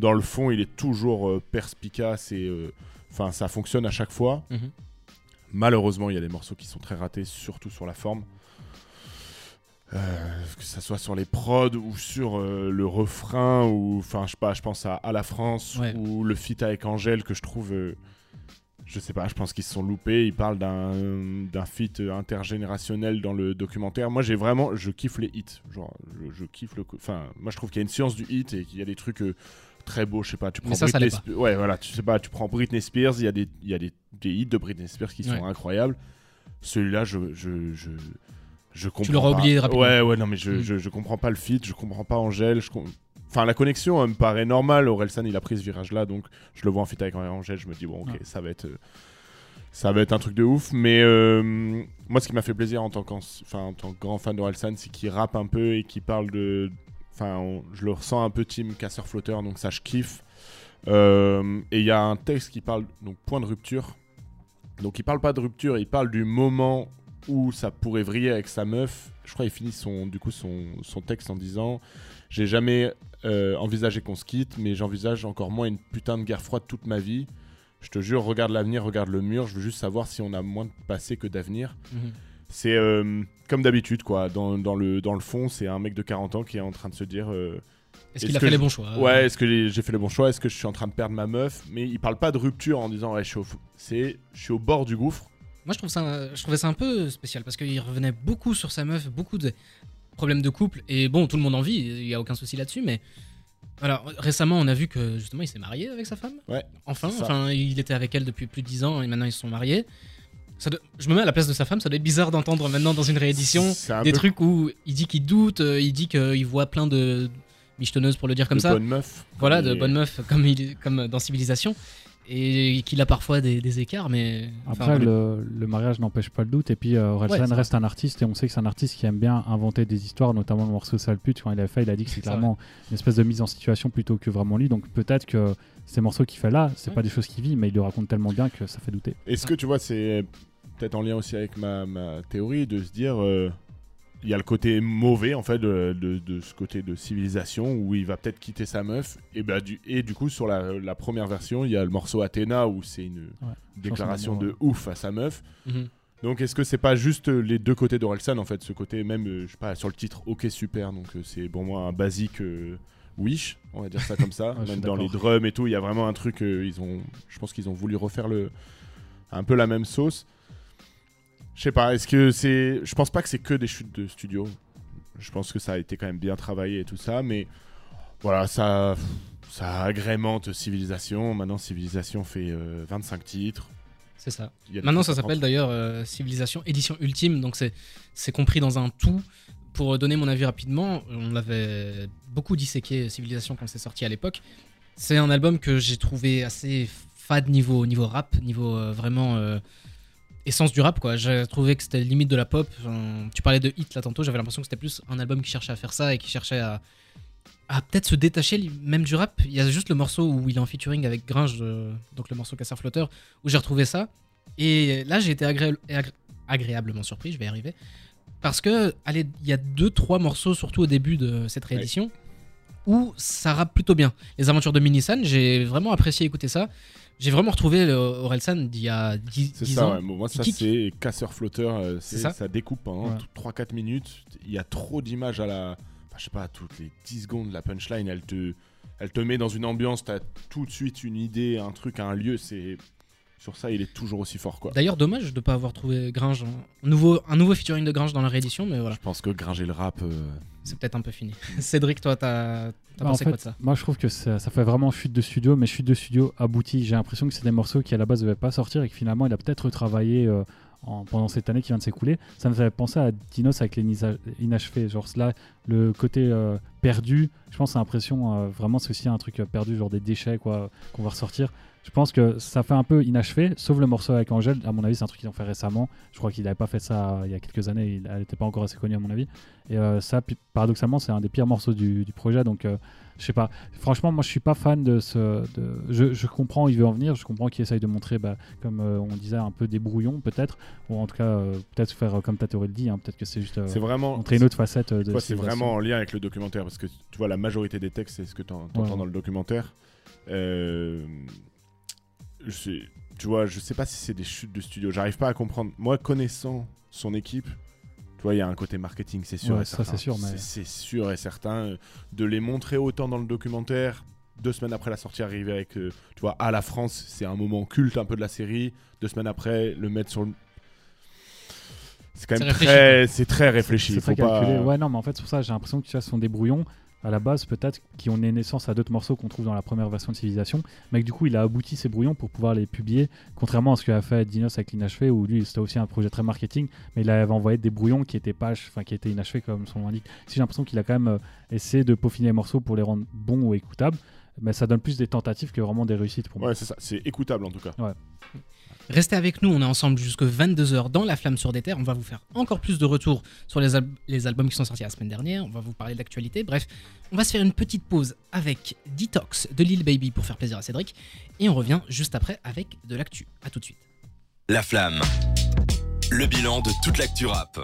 dans le fond, il est toujours perspicace et. Enfin, ça fonctionne à chaque fois. Mhm. Malheureusement, il y a des morceaux qui sont très ratés, surtout sur la forme. euh, que ça soit sur les prods ou sur euh, le refrain ou enfin je sais pas je pense à, à la France Ouais. ou le feat avec Angèle que je trouve euh, je sais pas je pense qu'ils se sont loupés ils parlent d'un d'un feat intergénérationnel dans le documentaire moi j'ai vraiment je kiffe les hits genre je, je kiffe le enfin moi je trouve qu'il y a une science du hit et qu'il y a des trucs euh, très beaux je sais pas tu Mais prends ça, ça Britney l'est pas. Spears ouais voilà tu sais pas tu prends Britney Spears il y a des il y a des, des hits de Britney Spears qui sont Ouais. incroyables celui-là je je, je je comprends l'auras pas. oublié rapidement. Ouais, ouais, non, mais je, Mm. je, je comprends pas le feat, je comprends pas Angèle. Je com- Enfin, la connexion elle me paraît normale. Orelsan, il a pris ce virage-là, donc je le vois en feat avec Angèle. Je me dis, bon, ok, Ouais. ça va être. euh, Ça va être un truc de ouf, mais euh, moi ce qui m'a fait plaisir en tant, qu'en- en tant que grand fan d'Orelsan, c'est qu'il rappe un peu et qu'il parle de. Enfin, je le ressens un peu team casseur-flotteur, donc ça je kiffe. Euh, et il y a un texte qui parle, donc point de rupture. Donc il parle pas de rupture, il parle du moment où ça pourrait vriller avec sa meuf. Je crois qu'il finit son, du coup, son, son texte en disant J'ai jamais euh, envisagé qu'on se quitte, mais j'envisage encore moins une putain de guerre froide toute ma vie. Je te jure, regarde l'avenir, regarde le mur. Je veux juste savoir si on a moins de passé que d'avenir. Mhm. C'est euh, comme d'habitude, quoi. Dans, dans le, dans le fond, c'est un mec de 40 ans qui est en train de se dire euh, Est-ce qu'il a fait les bons choix? Ouais, est-ce que j'ai fait le bon choix? Est-ce que je suis en train de perdre ma meuf? Mais il parle pas de rupture en disant ouais, je suis au, f- c'est, je suis au bord du gouffre. Moi, je, trouve ça, je trouvais ça un peu spécial parce qu'il revenait beaucoup sur sa meuf, beaucoup de problèmes de couple. Et bon, tout le monde en vit, il n'y a aucun souci là-dessus. Mais alors, récemment, on a vu que justement, il s'est marié avec sa femme. Ouais, Enfin, enfin, il était avec elle depuis plus de 10 ans et maintenant ils se sont mariés. Ça doit- Je me mets à la place de sa femme, ça doit être bizarre d'entendre maintenant dans une réédition un des peu trucs où il dit qu'il doute, euh, il dit qu'il voit plein de michetonneuses pour le dire comme de ça. bonne meuf. Voilà, Et- de bonnes meufs comme, il, comme dans Civilisation. Et qu'il a parfois des, des écarts, mais. Après, voilà. le, le mariage n'empêche pas le doute. Et puis, euh, Orelsan Ouais, reste un artiste. Et on sait que c'est un artiste qui aime bien inventer des histoires, notamment le morceau Sale pute. Quand il a fait, il a dit que c'est C'est clairement une espèce de mise en situation plutôt que vraiment lui. Donc, peut-être que ces morceaux qu'il fait là, c'est Ouais. pas des choses qu'il vit, mais il le raconte tellement bien que ça fait douter. Est-ce que tu vois, c'est peut-être en lien aussi avec ma, ma théorie de se dire. euh, il y a le côté mauvais en fait de, de- de ce côté de civilisation où il va peut-être quitter sa meuf et, bah, du, et du coup sur la, la première version il y a le morceau Athéna où c'est une déclaration de ouf à sa meuf Mhm. Donc est-ce que c'est pas juste euh, les deux côtés d'Orelsan en fait, ce côté même, euh, je sais pas, sur le titre, ok super, donc euh, c'est pour moi un basique euh, Wish, on va dire ça comme ça, Ouais, même dans les drums et tout, il y a vraiment un truc, euh, ils ont, je pense qu'ils ont voulu refaire le, un peu la même sauce. Je sais pas, est-ce que c'est, je pense pas que c'est que des chutes de studio, je pense que ça a été quand même bien travaillé et tout ça, mais voilà, ça, ça agrémente Civilisation, maintenant Civilisation fait euh, 25 titres. C'est ça. Maintenant, ça s'appelle d'ailleurs euh, Civilisation Édition Ultime, donc c'est c'est compris dans un tout. Pour donner mon avis rapidement, on l'avait beaucoup disséqué Civilisation quand c'est sorti à l'époque. C'est un album que j'ai trouvé assez fade niveau, niveau rap, niveau euh, vraiment euh, essence du rap. quoi. J'ai trouvé que c'était limite de la pop. Tu parlais de hit là tantôt, j'avais l'impression que c'était plus un album qui cherchait à faire ça et qui cherchait à, à peut-être se détacher même du rap. Il y a juste le morceau où il est en featuring avec Gringe, euh, donc le morceau Casseur Flotteur, où j'ai retrouvé ça. Et là, j'ai été agré- agré- agréablement surpris, je vais y arriver. Parce que, allez, il y a deux, trois morceaux, surtout au début de cette réédition, où ça rappe plutôt bien. Les aventures de Minisan, j'ai vraiment apprécié écouter ça. J'ai vraiment retrouvé le Orelsan d'il y a 10, C'est 10 ça, ans. ouais. Bon, moi ça c'est casseur-flotteur, euh, ça. ça. découpe Ouais. 3-4 minutes. Il y a trop d'images à la. Enfin, je sais pas, toutes les 10 secondes, la punchline, elle te, elle te met dans une ambiance, t'as tout de suite une idée, un truc, un lieu. C'est Sur ça, il est toujours aussi fort, quoi. D'ailleurs, dommage de ne pas avoir trouvé Gringe. Un nouveau, un nouveau featuring de Gringe dans la réédition, mais voilà, Je pense que Gringer le rap. euh, c'est peut-être un peu fini. Cédric, toi, t'as Bah, en pensé fait, quoi de ça? Moi, je trouve que ça, ça fait vraiment chute de studio, mais chute de studio aboutie. J'ai l'impression que c'est des morceaux qui à la base ne devaient pas sortir et que finalement il a peut-être retravaillé euh, en- pendant cette année qui vient de s'écouler. Ça me fait penser à Dinos avec les inachevés. Genre là, le côté euh, perdu, je pense que c'est l'impression euh, vraiment c'est aussi un truc perdu, genre des déchets quoi, qu'on va ressortir. Je pense que ça fait un peu inachevé, sauf le morceau avec Angèle. À mon avis, c'est un truc qu'ils ont fait récemment. Je crois qu'il n'avait pas fait ça il y a quelques années. Il- Elle n'était pas encore assez connue, à mon avis. Et euh, ça, paradoxalement, c'est un des pires morceaux du, du projet. Donc, euh, je sais pas. Franchement, moi, je suis pas fan de ce. de- Je, je comprends où il veut en venir. Je comprends qu'il essaye de montrer, bah, comme euh, on disait, un peu des brouillons, peut-être. Ou en tout cas, euh, peut-être faire comme ta théorie le dit. hein. Peut-être que c'est juste c'est vraiment. montrer une autre facette de. C'est vraiment en lien avec le documentaire parce que tu vois la majorité des textes c'est ce que tu entends Ouais. dans le documentaire. Euh, je sais- tu vois, je sais pas si c'est des chutes de studio. J'arrive pas à comprendre. Moi, connaissant son équipe, Tu vois, il y a un côté marketing, c'est sûr Ouais, et ça, certain. c'est sûr, mais- C'est sûr et certain. euh, De les montrer autant dans le documentaire, deux semaines après la sortie, arriver avec, euh, tu vois, à la France, c'est un moment culte un peu de la série. Deux semaines après, le mettre sur le. C'est quand même très, c'est très réfléchi. C'est très pas-. Ouais, non, mais en fait, pour ça j'ai l'impression que tu vois, ce sont des brouillons à la base, peut-être, qui ont donné naissance à d'autres morceaux qu'on trouve dans la première version de Civilisation. Mais que, du coup, il a abouti ces brouillons pour pouvoir les publier, contrairement à ce qu'a fait Dinos avec l'inachevé, où lui, c'était aussi un projet très marketing, mais il avait envoyé des brouillons qui étaient pas, enfin, qui étaient inachevés, comme son nom l'indique. Si j'ai l'impression qu'il a quand même euh, essayé de peaufiner les morceaux pour les rendre bons ou écoutables. Mais ça donne plus des tentatives que vraiment des réussites pour moi. Ouais, c'est ça. C'est écoutable en tout cas. Restez avec nous, on est ensemble jusque 22h dans La Flamme sur des Terres. On va vous faire encore plus de retours sur les, al- les albums qui sont sortis la semaine dernière. On va vous parler de l'actualité. Bref, on va se faire une petite pause avec Detox de Lil Baby pour faire plaisir à Cédric. Et on revient juste après avec de l'actu. A tout de suite. La flamme. Le bilan de toute l'actu rap.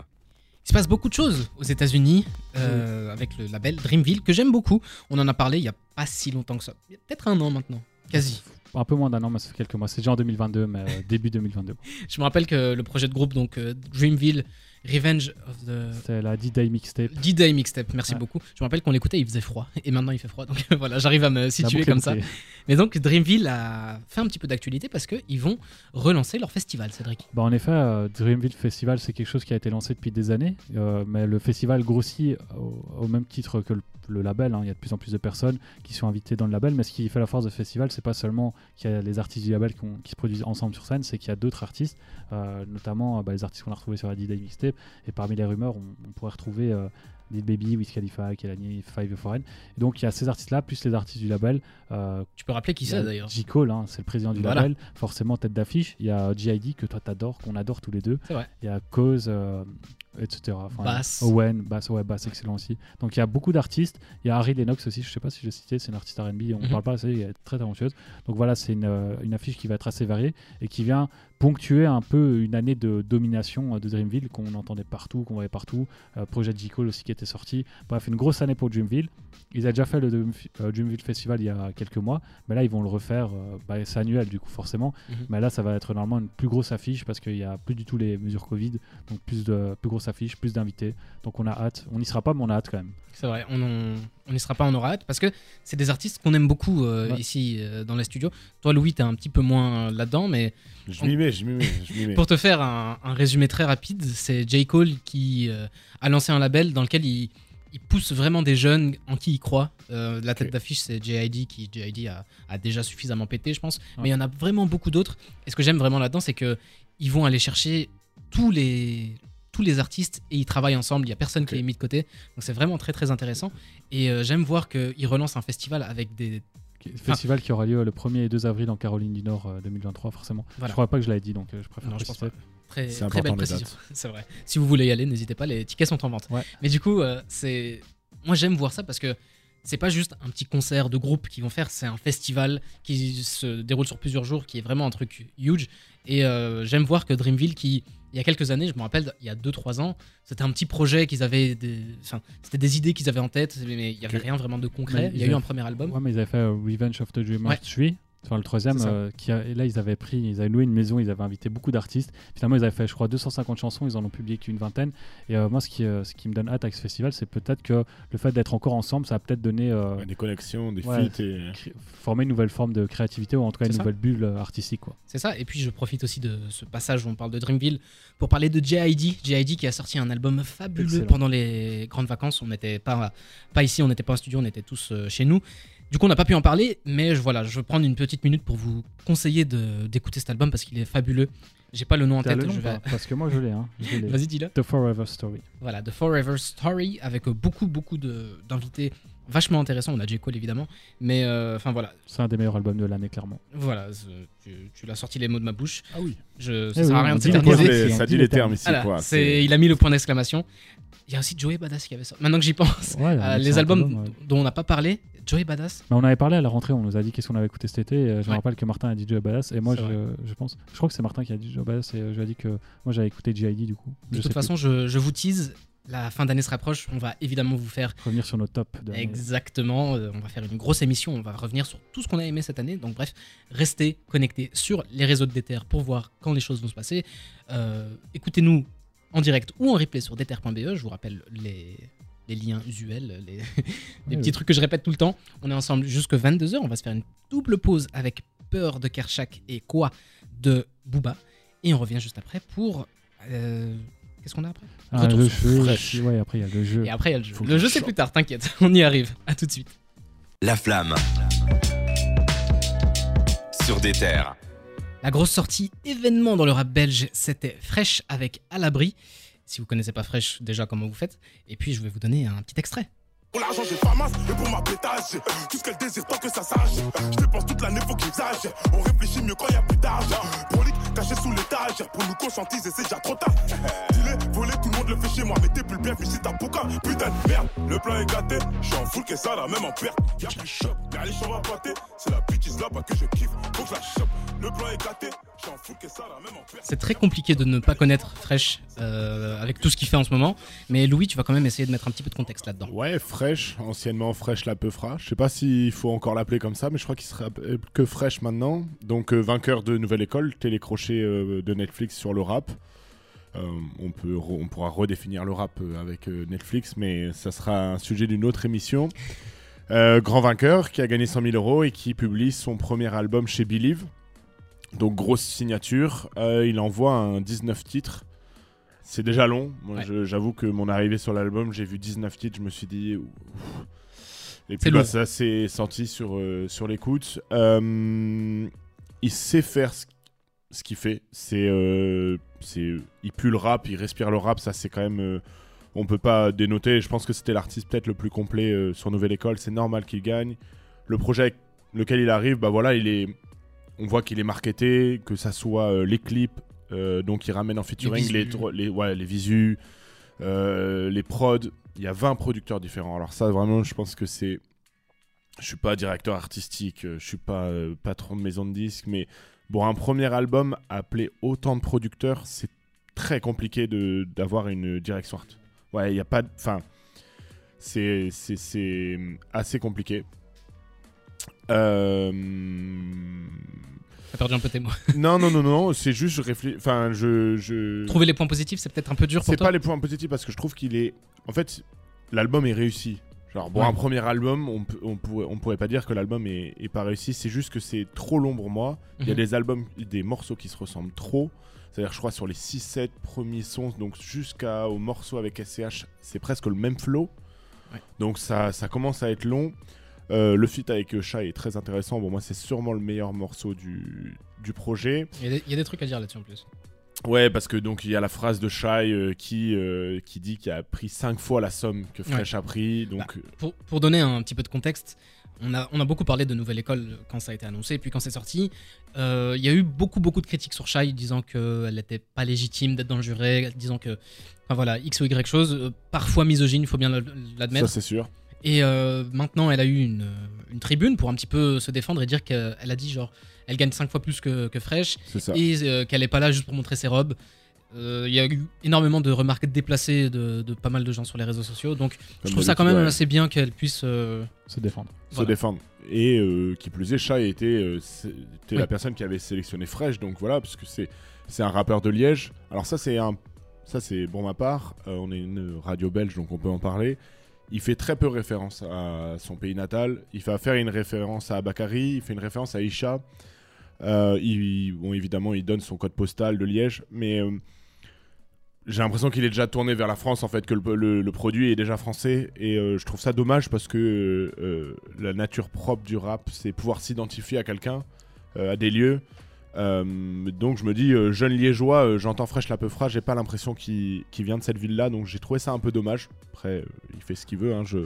Il se passe beaucoup de choses aux États-Unis euh, avec le label Dreamville que j'aime beaucoup. On en a parlé il y a pas si longtemps que ça. Il y a peut-être un an maintenant. Quasi. Un peu moins d'un an, mais ça fait quelques mois. C'est déjà en 2022, mais euh, début 2022. Je me rappelle que le projet de groupe, donc euh, Dreamville Revenge of the C'était la D-Day mixtape. D-Day Mixtape, merci Ouais. beaucoup. Je me rappelle qu'on l'écoutait, il faisait froid. Et maintenant il fait froid. Donc voilà, j'arrive à me situer comme ça. Mais donc Dreamville a fait un petit peu d'actualité parce qu'ils vont relancer leur festival, Cédric. Bah, en effet, euh, Dreamville Festival, c'est quelque chose qui a été lancé depuis des années, euh, mais le festival grossit au, au même titre que le, le label. hein. Il y a de plus en plus de personnes qui sont invitées dans le label, mais ce qui fait la force du festival, c'est pas seulement qu'il y a les artistes du label qui, ont- qui se produisent ensemble sur scène, c'est qu'il y a d'autres artistes, euh, notamment bah, les artistes qu'on a retrouvés sur la D-Day Mixtape, et parmi les rumeurs, on, on pourrait retrouver euh, Lil Baby, Wiz Khalifa, Kelani, Five Foreign. Et donc il y a ces artistes-là, plus les artistes du label, euh, Tu peux rappeler qui c'est d'ailleurs J. Cole, hein, c'est le président du Voilà. label, forcément tête d'affiche. Il y a G.I.D. que toi t'adores, qu'on adore tous les deux. Il y a Cause, euh, etc. Enfin, Bass. Owen, Bass, ouais, Bass, excellent aussi. Donc il y a beaucoup d'artistes. Il y a Harry Lennox aussi, je sais pas si je l'ai cité, c'est une artiste RB, on Mhm. parle pas, c'est elle est très talentueuse. Donc voilà, c'est une, euh, une affiche qui va être assez variée et qui vient ponctuer un peu une année de domination euh, de Dreamville qu'on entendait partout, qu'on voyait partout. Euh, projet. Cole aussi qui était sorti. Bref, une grosse année pour Dreamville. Ils ont déjà fait le euh, Dreamville Festival il y a quelques mois, mais là ils vont le refaire. euh, bah, c'est annuel du coup forcément, Mhm. mais là ça va être normalement une plus grosse affiche parce qu'il y a plus du tout les mesures Covid, donc plus de plus grosse affiche, plus d'invités. Donc on a hâte. On n'y sera pas, mais on a hâte quand même. C'est vrai, on n'y sera pas, on aura hâte parce que c'est des artistes qu'on aime beaucoup euh, Ouais. ici euh, dans les studios. Toi, Louis, t'es un petit peu moins euh, là-dedans, mais Je m'y mets, je m'y mets, je m'y mets. pour te faire un, un résumé très rapide, c'est J. Cole qui euh, a lancé un label dans lequel il, il pousse vraiment des jeunes en qui il croit. Euh, la tête d'affiche, c'est J.I.D. qui J.I.D. A, a déjà suffisamment pété, je pense. Mais il y en a vraiment beaucoup d'autres. Et ce que j'aime vraiment là-dedans, c'est que ils vont aller chercher tous les tous les artistes et ils travaillent ensemble. Il y a personne qui est mis de côté. Donc c'est vraiment très très intéressant. Et euh, j'aime voir qu'ils relancent un festival avec des Festival qui aura lieu le 1er et 2 avril en Caroline du Nord euh, 2023 forcément. Voilà. Je crois pas que je l'avais dit donc euh, je préfère Non, je pense pas. Très, très belle précision. C'est vrai. Si vous voulez y aller, n'hésitez pas, les tickets sont en vente. Ouais. Mais du coup, euh, c'est. Moi, j'aime voir ça parce que c'est pas juste un petit concert de groupe qu'ils vont faire, c'est un festival qui se déroule sur plusieurs jours, qui est vraiment un truc huge. Et euh, j'aime voir que Dreamville, qui, il y a quelques années, je me rappelle, il y a 2-3 ans, c'était un petit projet qu'ils avaient. Des... Enfin, c'était des idées qu'ils avaient en tête, mais il y avait rien vraiment de concret. Mais il y a eu un premier album. Ouais, mais ils avaient fait euh, Revenge of the Dreamers Ouais. 3. Enfin, le troisième, euh, qui a- et là ils avaient pris, ils avaient loué une maison, ils avaient invité beaucoup d'artistes. Finalement, ils avaient fait, je crois, 250 chansons, ils en ont publié qu'une vingtaine. Et euh, moi, ce qui, euh, ce qui me donne hâte avec ce festival, c'est peut-être que le fait d'être encore ensemble, ça va peut-être euh, Ouais, des connexions, des Ouais. feats et. former une nouvelle forme de créativité ou en tout cas une ça. nouvelle bulle artistique. Quoi. C'est ça, et puis je profite aussi de ce passage où on parle de Dreamville pour parler de J.I.D. J.I.D. qui a sorti un album fabuleux Excellent. pendant les grandes vacances. On n'était pas, pas ici, on n'était pas en studio, on était tous chez nous. Du coup, on n'a pas pu en parler, mais je, voilà, je veux prendre une petite minute pour vous conseiller d'écouter cet album parce qu'il est fabuleux. J'ai pas le nom en tête. nom je vais... Parce que moi je l'ai. Hein. L'ai. Vas-y, dis-le. The Forever Story. Voilà, The Forever Story avec beaucoup, beaucoup de- d'invités vachement intéressants. On a J. Cole évidemment, mais euh, enfin voilà, C'est un des meilleurs albums de l'année, clairement. voilà, tu, tu l'as sorti les mots de ma bouche. Ah oui. Je, ça Eh sert à rien de s'éterniser. termes les- ici, ça dit les termes ici, Voilà, quoi. c'est- il a mis le point d'exclamation. Il y a aussi Joey Badass qui avait ça. Maintenant que j'y pense, Ouais, euh, les albums album, ouais. dont on n'a pas parlé, Joey Badass. Mais on avait parlé à la rentrée, on nous a dit qu'est-ce qu'on avait écouté cet été. et, euh, je me Ouais. rappelle que Martin a dit Joe Badass et moi je, je pense, je crois que c'est Martin qui a dit Joe Badass et euh, je lui ai dit que moi j'avais écouté G.I.D. du coup. De Je toute façon, je, je vous tease. La fin d'année se rapproche. On va évidemment vous faire revenir sur nos tops. de exactement. euh, on va faire une grosse émission. On va revenir sur tout ce qu'on a aimé cette année. Donc, bref, restez connectés sur les réseaux de Déter pour voir quand les choses vont se passer. Euh, Écoutez-nous en direct ou en replay sur deter.be. Je vous rappelle les, les liens usuels, les, les Oui, petits oui. trucs que je répète tout le temps. On est ensemble jusque 22h. On va se faire une double pause avec Peur de Kershak et Quoi de Booba. Et on revient juste après pour. euh, Qu'est-ce qu'on a après? Ah, Retour le jeu, ouais, après il y a le jeu. Et après, il y a le jeu. Faut Le jeu, je c'est plus tard, t'inquiète. On y arrive. À tout de suite. La flamme. Sur des terres. La grosse sortie événement dans le rap belge, c'était Fresh avec À l'abri. Si vous connaissez pas Fresh, déjà comment vous faites Et puis je vais vous donner un petit extrait. Pour l'argent, j'ai pas masse, et pour ma pétage, tout ce qu'elle désire tant que ça sache. Je dépense toute l'année, faut qu'ils exagèrent. On réfléchit mieux quand y a plus d'argent. Prolique, caché sous l'étage, pour nous conscientiser, c'est déjà trop tard. Dis-le, voler, tout le monde le fait chez moi, mais t'es plus bien fiché ta bouca. Putain de merde, le plan est gâté, je suis en full que ça, là, même en perte. Y'a plus y'a les chambres à pâté, c'est la bitch là-bas que je kiffe, faut que je la chope. Le plan est gâté, je suis en full que ça, là, même en perte. C'est très compliqué de ne pas connaître Fresh euh, avec tout ce qu'il fait en ce moment. Mais Louis, tu vas quand même essayer de mettre un petit peu de contexte là-dedans. Ouais, Anciennement Fresh la Peufra. Je sais pas s'il faut encore l'appeler comme ça, mais je crois qu'il sera que Fresh maintenant. Donc euh, vainqueur de Nouvelle École, télécrochet euh, de Netflix sur le rap. Euh, on, peut on pourra redéfinir le rap avec Netflix, mais ça sera un sujet d'une autre émission. Grand vainqueur qui a gagné 100 000 euros et qui publie son premier album chez Believe. Donc grosse signature. Il envoie un 19 titres. C'est déjà long. Moi, Ouais. j'avoue que mon arrivée sur l'album, j'ai vu 19 titres, je me suis dit. ouf. Et puis bah, ça s'est senti sur, euh, sur l'écoute. Euh, il sait faire ce, ce qu'il fait. C'est, euh, c'est, il pue le rap, il respire le rap. Ça, c'est quand même. on peut pas dénoter. Je pense que c'était l'artiste peut-être le plus complet sur Nouvelle École. C'est normal qu'il gagne. Le projet avec lequel il arrive, bah voilà, il est. On voit qu'il est marketé, que ça soit euh, les clips, euh, donc il ramène en featuring les, tro- les, ouais, les visus, euh, les prods. Il y a 20 producteurs différents. Alors ça, vraiment, je pense que c'est... Je suis pas directeur artistique, euh, je suis pas euh, patron de maison de disques, mais pour un premier album, appeler autant de producteurs, c'est très compliqué d'avoir une direction art. Ouais, il n'y a pas de... Enfin, c'est assez compliqué. Euh... T'as perdu un peu tes mots. Non, non, non, non, c'est juste, je réfléchis. Enfin, je. je... Trouver les points positifs, c'est peut-être un peu dur pour C'est toi. pas les points positifs parce que je trouve qu'il est. En fait, l'album est réussi. Genre, bon, Ouais. un premier album, on, on, pourrait, on pourrait pas dire que l'album est, est pas réussi. C'est juste que c'est trop long pour moi. Il y a Mhm. des albums, des morceaux qui se ressemblent trop. C'est-à-dire, je crois, sur les 6-7 premiers sons, donc jusqu'au morceau avec SCH, c'est presque le même flow. Ouais. Donc, ça, ça commence à être long. Euh, le feat avec Shai est très intéressant. Bon, moi, c'est sûrement le meilleur morceau du, du projet. Il y, a des, il y a des trucs à dire là-dessus en plus. Ouais, parce que donc il y a la phrase de Shai euh, qui, euh, qui dit qu'il a pris 5 fois la somme que Fresh a pris. Donc, euh, Pour, pour donner un petit peu de contexte, on a, on a beaucoup parlé de Nouvelle École quand ça a été annoncé, et puis quand c'est sorti, euh, il y a eu beaucoup, beaucoup de critiques sur Shai disant qu'elle n'était pas légitime d'être dans le jury, disant que, enfin voilà, X ou Y chose, parfois misogyne, il faut bien le- ça l'admettre. c'est sûr. Et euh, maintenant, elle a eu une, une tribune pour un petit peu se défendre et dire qu'elle a dit genre, elle gagne 5 fois plus que, que Fresh, C'est ça. et euh, qu'elle n'est pas là juste pour montrer ses robes. Euh, Il y a eu énormément de remarques déplacées de, de pas mal de gens sur les réseaux sociaux, donc je trouve ça quand même ouais, assez bien qu'elle puisse. euh, Se défendre. se défendre. Et euh, qui plus est, Shai était, euh, Oui. la personne qui avait sélectionné Fresh. Donc voilà, parce que c'est c'est un rappeur de Liège. Alors ça c'est un ça c'est pour ma part. Euh, on est une radio belge donc on peut en parler. Il fait très peu référence à son pays natal. Il va faire une référence à Bakary, il fait une référence à Isha. Euh, bon, évidemment, il donne son code postal de Liège, mais euh, j'ai l'impression qu'il est déjà tourné vers la France, en fait, que le, produit est déjà français. Et euh, je trouve ça dommage parce que la nature propre du rap, c'est pouvoir s'identifier à quelqu'un, à des lieux. Euh, donc je me dis, euh, jeune liégeois, euh, j'entends Fresh la Peufra, j'ai pas l'impression qu'il vient de cette ville-là, donc j'ai trouvé ça un peu dommage. Après, euh, il fait ce qu'il veut, hein, je...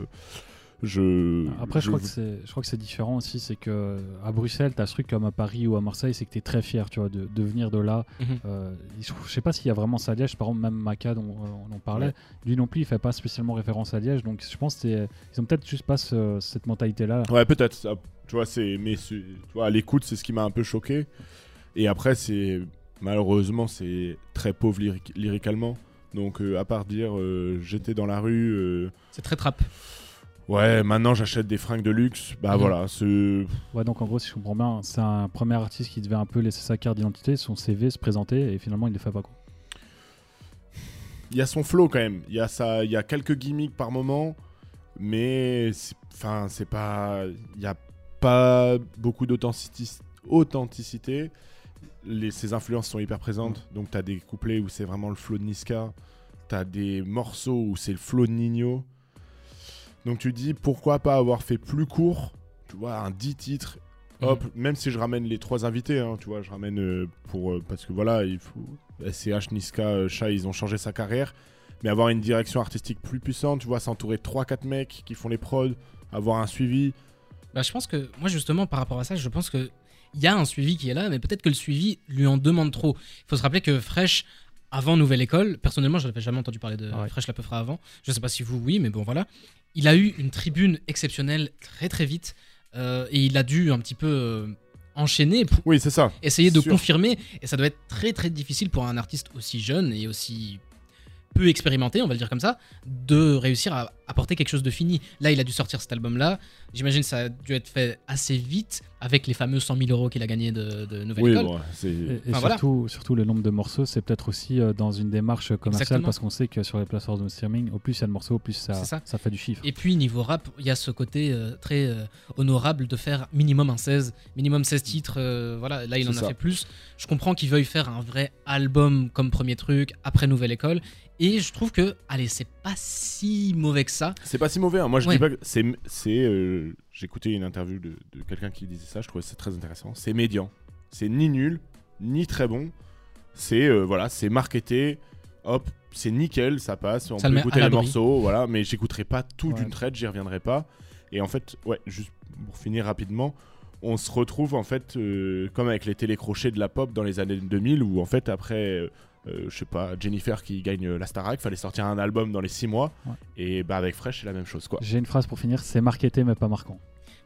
je Après, je, crois vous- que c'est, je crois que c'est différent aussi. C'est que à Bruxelles, tu as ce truc comme à Paris ou à Marseille, c'est que tu es très fier tu vois, de, de venir de là. Mhm. Euh, je, je sais pas s'il y a vraiment ça à Liège. Par exemple, même Maka, dont euh, on en parlait, Ouais. lui non plus, il fait pas spécialement référence à Liège. Donc je pense qu'ils ont peut-être juste pas ce- cette mentalité-là. Ouais, peut-être. Tu vois, c'est, mais c'est- tu vois, à l'écoute, c'est ce qui m'a un peu choqué. Et après, c'est malheureusement, c'est très pauvre lyric- lyricalement. Donc, euh, à part dire, euh, j'étais dans la rue. euh, C'est très trap. ouais, maintenant j'achète des fringues de luxe. Bah Mhm. voilà, c'est. Ouais, donc en gros, si je comprends bien, c'est un premier artiste qui devait un peu laisser sa carte d'identité, son CV, se présenter, et finalement, il ne le fait pas. Quoi. il y a son flow quand même. Il y a ça, il y a quelques gimmicks par moment, mais enfin c'est pas, il y a pas beaucoup d'authentici- authenticité. Les, ses influences sont hyper présentes. Donc t'as des couplets où c'est vraiment le flow de Niska, t'as des morceaux où c'est le flow de Nino. Donc tu dis pourquoi pas avoir fait plus court, tu vois, un 10 titres. Hop, même si je ramène les trois invités, hein, tu vois, je ramène euh, pour euh, parce que voilà, il faut SCH, Niska, euh, Shai, ils ont changé sa carrière, mais avoir une direction artistique plus puissante, tu vois, s'entourer de 3-4 mecs qui font les prods, avoir un suivi. Bah, je pense que, moi, justement, par rapport à ça, je pense que il y a un suivi qui est là, mais peut-être que le suivi lui en demande trop. Il faut se rappeler que Fresh, avant Nouvelle École, personnellement, je n'avais jamais entendu parler de Ah ouais. Fresh La Peufra avant. Je sais pas si vous, oui, mais bon, voilà. Il a eu une tribune exceptionnelle très très vite, euh, et il a dû un petit peu euh, enchaîner pour Oui, c'est ça. essayer de Sûr. confirmer, et ça doit être très très difficile pour un artiste aussi jeune et aussi peu expérimenté, on va le dire comme ça, de réussir à apporter quelque chose de fini. Là, il a dû sortir cet album-là. J'imagine que ça a dû être fait assez vite avec les fameux 100 000 euros qu'il a gagné de, de Nouvelle Oui, École. bon, c'est. Et, et Enfin, voilà. surtout, surtout le nombre de morceaux, c'est peut-être aussi euh, dans une démarche commerciale Exactement. parce qu'on sait que sur les plateformes de streaming, au plus il y a de morceaux, au plus ça, ça. ça fait du chiffre. Et puis niveau rap, il y a ce côté euh, très euh, honorable de faire minimum un 16, minimum 16 titres. euh, voilà, là il en a fait plus. Je comprends qu'il veuille faire un vrai album comme premier truc après Nouvelle École. Et je trouve que, allez, c'est pas si mauvais que ça. C'est pas si mauvais. hein. Moi, je Ouais. dis pas que c'est. euh, J'écoutais une interview de, de quelqu'un qui disait ça. Je trouvais ça très intéressant. C'est médian. C'est ni nul, ni très bon. C'est euh, voilà, c'est marketé. Hop, c'est nickel, ça passe. On Ça le peut écouter l'abri. morceaux, voilà. Mais j'écouterai pas tout Ouais. d'une traite. J'y reviendrai pas. Et en fait, ouais, juste pour finir rapidement. On se retrouve en fait euh, comme avec les télécrochets de la pop dans les années 2000 où en fait après euh, je sais pas Jennifer qui gagne euh, la Starac fallait sortir un album dans les 6 mois Ouais. et bah avec Fresh c'est la même chose quoi. J'ai une phrase pour finir, c'est marketé mais pas marquant.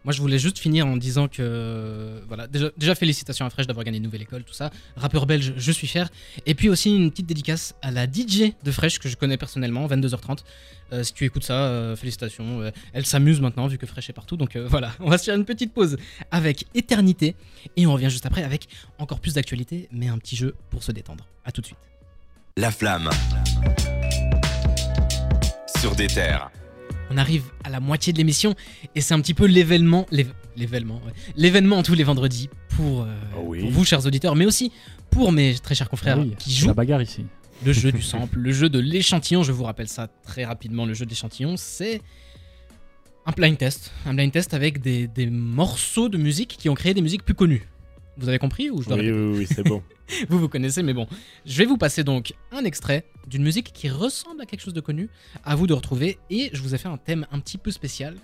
Moi, je voulais juste finir en disant que, voilà, déjà, félicitations à Fresh d'avoir gagné une nouvelle école, tout ça. Rappeur belge, je suis fier. Et puis aussi une petite dédicace à la DJ de Fresh que je connais personnellement, 22h30. Euh, si tu écoutes ça, euh, félicitations. Euh, elle s'amuse maintenant vu que Fresh est partout. Donc voilà, on va se faire une petite pause avec Éternité et on revient juste après avec encore plus d'actualité, mais un petit jeu pour se détendre. À tout de suite. La flamme. Sur des terres. On arrive à la moitié de l'émission et c'est un petit peu l'événement, l'événement, ouais. l'événement tous les vendredis pour, euh, Oh oui. pour vous, chers auditeurs, mais aussi pour mes très chers confrères Ah oui, qui jouent la bagarre ici. le jeu du sample, le jeu de l'échantillon. Je vous rappelle ça très rapidement. Le jeu de l'échantillon, c'est un blind test, un blind test avec des, des morceaux de musique qui ont créé des musiques plus connues. Vous avez compris ou je dois Oui, répéter oui, oui, c'est bon. vous, vous connaissez, mais bon. Je vais vous passer donc un extrait d'une musique qui ressemble à quelque chose de connu, à vous de retrouver, et je vous ai fait un thème un petit peu spécial.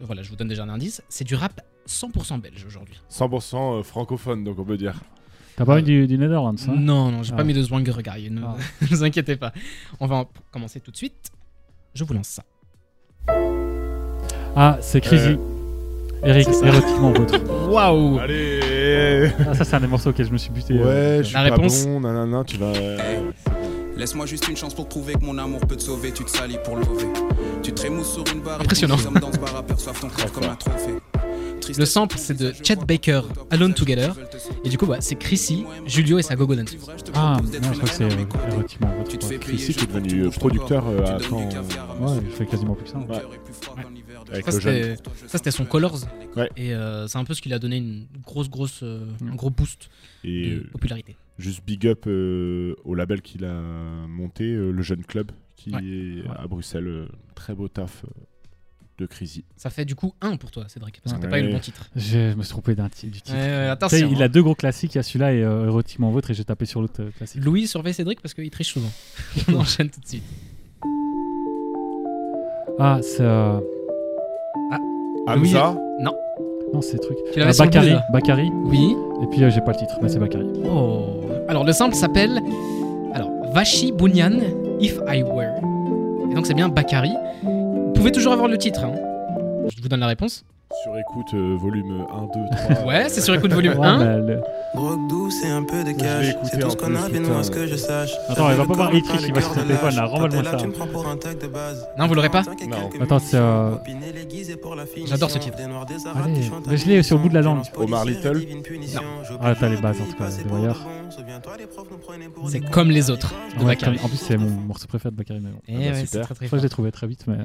Voilà, je vous donne déjà un indice. C'est du rap 100% belge aujourd'hui. 100% euh, francophone, donc on peut dire. T'as pas eu du, du Netherlands hein Non, non, j'ai pas Ah. mis de Zwanger Guy, ne Ah. ne vous inquiétez pas. On va commencer tout de suite. Je vous lance ça. Ah, c'est Crazy. Euh, Eric, érotiquement vôtre. Waouh Allez Ah, ça, c'est un des morceaux auxquels je me suis buté. euh, Ouais, je suis La pas réponse bon, nanana, tu vas... Laisse-moi juste une chance pour prouver que mon amour peut te sauver. Tu te salis pour le lever. Tu te remousses sur une barre. et Impressionnant. hommes dans ce bar aperçoivent ton corps comme un trophée. Le sample, c'est de Chet Baker, Alone Together. Et du coup, ouais, c'est Chrissy, Julio et sa Gogo Dance. Ah, non, je crois que c'est euh, érotiquement vôtre. Tu te ouais. fais Chrissy qui est devenu, euh, producteur, euh, à caviar à Ouais, il fait quasiment plus que ça. Ouais. Avec Ça, le c'était jeune. ça, c'était son Colors. Ouais. Et euh, c'est un peu ce qui lui a donné une grosse, grosse, euh, Mm. un gros boost Et de euh, popularité. juste big up euh, au label qu'il a monté, euh, le Jeune Club, qui Ouais. est à Bruxelles. euh, très beau taf euh, de Crazy. Ça fait du coup un pour toi, Cédric, parce que t'as pas eu le bon titre. Je me suis trompé d'un du titre. Attention. il hein. a deux gros classiques, il y a celui-là et euh, érotiquement vôtre et j'ai tapé sur l'autre euh, classique. Louis surveille Cédric parce qu'il triche souvent. On enchaîne tout de suite. Ah, c'est. euh, Louis- Hamza Non, c'est truc. Tu l'avais Ah. Bakary. Oui. Et puis euh, j'ai pas le titre, mais c'est Bakary. Oh. Alors le sample s'appelle alors Vashi Bunyan If I Were. Et donc c'est bien Bakary. Vous pouvez toujours avoir le titre. hein. Je vous donne la réponse. Sur écoute, euh, volume 1, 2, 3. Ouais, c'est sur écoute volume Ouais, 1. mais le- Drogue douce et un peu de cash. C'est tout ce qu'on a, putain. loin ce que je sache. Attends, il va Le pas voir il le va sur son de téléphone, là, là, ça. Non, vous l'aurez pas Non. Attends, c'est, euh, J'adore ce titre. Allez, mais je l'ai sur le bout de la langue. Omar Little Ah, t'as les bases en tout cas, des voyeurs. C'est comme les autres de Ouais, Bakary. comme- en plus, c'est mon morceau préféré de Bakary. Mais bon. Eh bah, ouais, c'est super. très, très Je crois fort. que je l'ai trouvé très vite, mais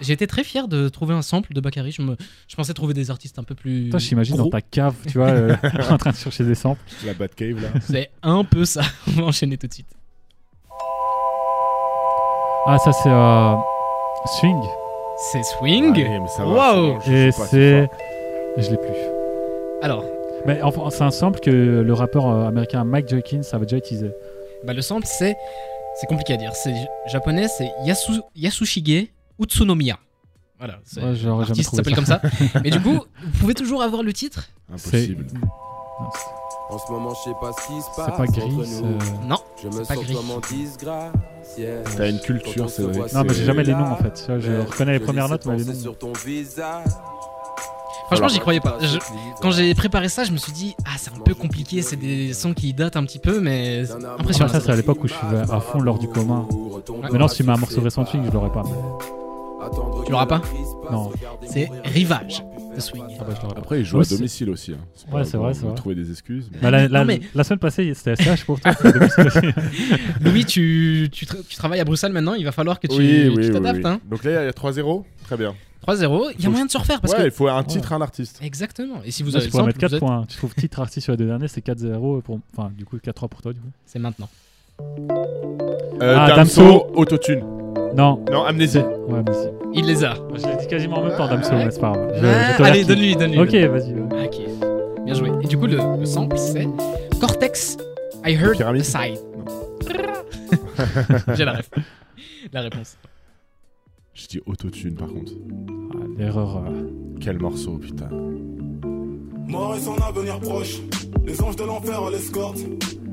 j'étais très fier de trouver un sample de Bakary. Je, me, je pensais trouver des artistes un peu plus. Toi, j'imagine dans ta cave, tu vois, euh, en train de chercher des samples. La Batcave là. C'est un peu ça. On va enchaîner tout de suite. Ah, ça, c'est euh, Swing. C'est Swing? Allez, mais ça va, Waouh. c'est bon, je Et pas c'est. Je l'ai plus. Alors, Mais enfin, c'est un sample que le rappeur euh, américain Mike Jenkins avait déjà utilisé. bah, le sample, c'est. C'est compliqué à dire. C'est japonais, c'est Yasu, Yasushige Utsunomiya. Voilà. c'est- Ouais, j'aurais jamais L'artiste trouvé s'appelle ça. comme ça. Mais du coup, vous pouvez toujours avoir le titre Impossible. En ce moment, je sais pas ce qui se passe. C'est pas gris, nous. Non. Je me c'est pas sens gris. comme en disgrâce. yeah. T'as une culture, c'est vrai. Non, mais c'est- j'ai jamais les noms en fait. Je ouais, reconnais les premières notes, mais les noms. sur ton visage. Franchement, j'y croyais pas. Je- quand j'ai préparé ça, je me suis dit, ah, c'est un peu compliqué. C'est des sons qui datent un petit peu, mais c'est impressionnant. ça, c'est à l'époque où je suivais à fond lors du commun. Maintenant, si tu mets un morceau récent je l'aurais pas. Tu l'auras pas Non. C'est Rivage de Swing. Ah bah. Après, il joue Ouais, à c'est- domicile aussi. hein. Ouais, pas c'est vrai, c'est on va vrai. trouver des excuses. mais- Bah, la, Non, la- mais- la semaine passée, c'était SH pour toi. Louis, tu, tu, tra- tu travailles à Bruxelles maintenant, il va falloir que tu Oui, oui, tu oui, t'adaptes. oui. Hein. Donc là, il y a 3-0. Très bien. 3-0, il y a moyen de se refaire parce ouais, que. il faut un titre, un artiste. Exactement. Et si vous avez mettre 4 vous êtes- points. Tu trouves titre artiste sur les deux derniers, c'est 4-0. Pour... Enfin, du coup, 4-3 pour toi, du coup. c'est maintenant. Euh, Ah, Damso, Damso. Autotune. Non. Non, Amnésie. Ouais, si. Il les a. Je l'ai dit quasiment en même temps, Damso, Ouais. mais c'est pas grave. Je- Ah, je te allez, donne-lui, donne-lui. Ok, vas-y. ouais. Ok. Bien joué. Et du coup, le, le sample, c'est Cortex, I heard Pyramide the side. J'ai la ref. La réponse. Je dis Autotune par contre. Ah, L'erreur. euh, Quel morceau, putain. Mort et son avenir proche. Les anges de l'enfer l'escorte.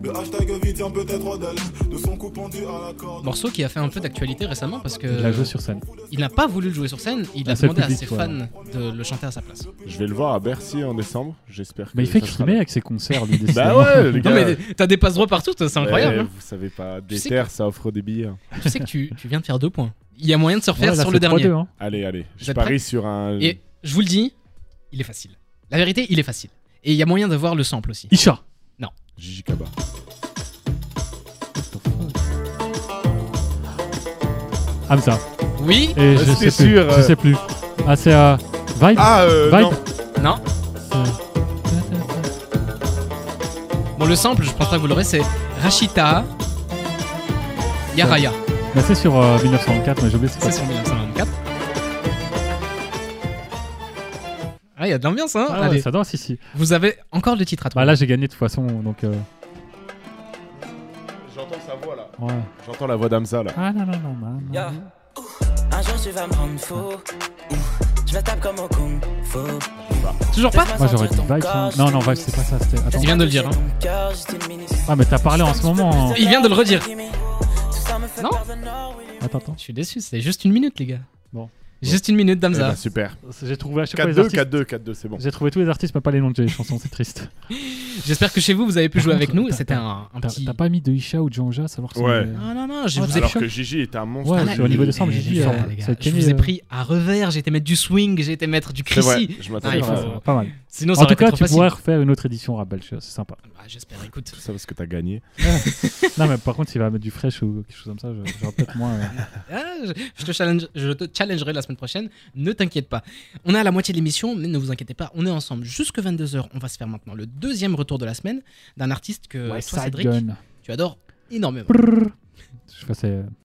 Le hashtag vie tient peut-être d'elle. De son coup pendu à la corde. Morceau qui a fait un peu d'actualité récemment parce que Il a joué sur scène. il n'a pas voulu le jouer sur scène, il a demandé à ses ouais. fans de le chanter à sa place. Je vais le voir à Bercy en décembre. J'espère que. Mais il fait crimer avec ses concerts, lui, Bah ouais, les Non gars. mais t'as des passes droits partout, c'est incroyable. Ouais, hein. Vous savez pas, des Tu sais terres, ça offre des billets. Tu sais que tu, tu viens de faire deux points. Il y a moyen de se refaire sur le dernier. 3-2, hein. Allez, allez. Je parie sur un. Et je vous le dis, il est facile. La vérité, il est facile. Et il y a moyen d'avoir le sample aussi. Isha. Gigi Kaba. Hamza. Oui Et je c'était sais plus. sûr, Je euh. sais plus. Ah, c'est euh, Vibe Ah, euh, Vibe non. Non Bon, le sample, je pense pas que vous l'aurez, c'est Rashita Yaraya. Bah, c'est sur euh, 1904, mais j'ai oublié c'est quoi. C'est sur 1994. Il y a de l'ambiance, hein Ah ouais, Allez, ça si, si. vous avez encore le titre à Bah trouver. là, j'ai gagné de toute façon, donc. euh, J'entends sa voix là. ouais. J'entends la voix d'Amza là. Ah non, non, non, non, non. Yeah. Un jour tu vas me rendre fou. Je me tape comme au kung fu. Toujours pas? Moi, j'aurais dit Vibe. hein. Non, non, Vibe, c'est pas ça. Il vient de le dire, hein. Ah, mais t'as parlé en ce moment. Il vient de le redire. Non? Attends, attends. Je suis déçu, c'est juste une minute, les gars. Bon. Juste une minute, Eh Damza. ben, super. J'ai trouvé à chaque fois les 4-2, artistes. 4-2, 4-2, c'est bon. J'ai trouvé tous les artistes, mais pas les noms de les chansons, c'est triste. J'espère que chez vous, vous avez pu jouer avec nous. C'était un, un T'as petit. t'as pas mis de Isha ou de Jonja, savoir si. Ouais. Ah non, non, je Ah, vous ai Alors que Gigi est un monstre. Ouais, Ah, c'est au niveau samples, j'ai mais- mais- euh, ça je vous ai euh, pris à revers, j'ai été mettre du swing, j'ai été mettre du Chrissy. je Ah, m'attendais ça. Ouais, Pas mal. Sinon, ça En tout cas, tu facile. pourrais refaire une autre édition Rap Belcher, c'est sympa. Bah, J'espère, écoute. Tout ça parce que t'as gagné. non, mais par contre, s'il va mettre du fresh ou quelque chose comme ça, je- j'aurais peut-être moins. euh, Ah, je, je te challenge, je te challengerai la semaine prochaine. Ne t'inquiète pas. On est à la moitié de l'émission, mais ne vous inquiétez pas, on est ensemble jusque 22h. On va se faire maintenant le deuxième retour de la semaine d'un artiste que toi, Cédric, tu adores énormément. Prrr. Je fais c'est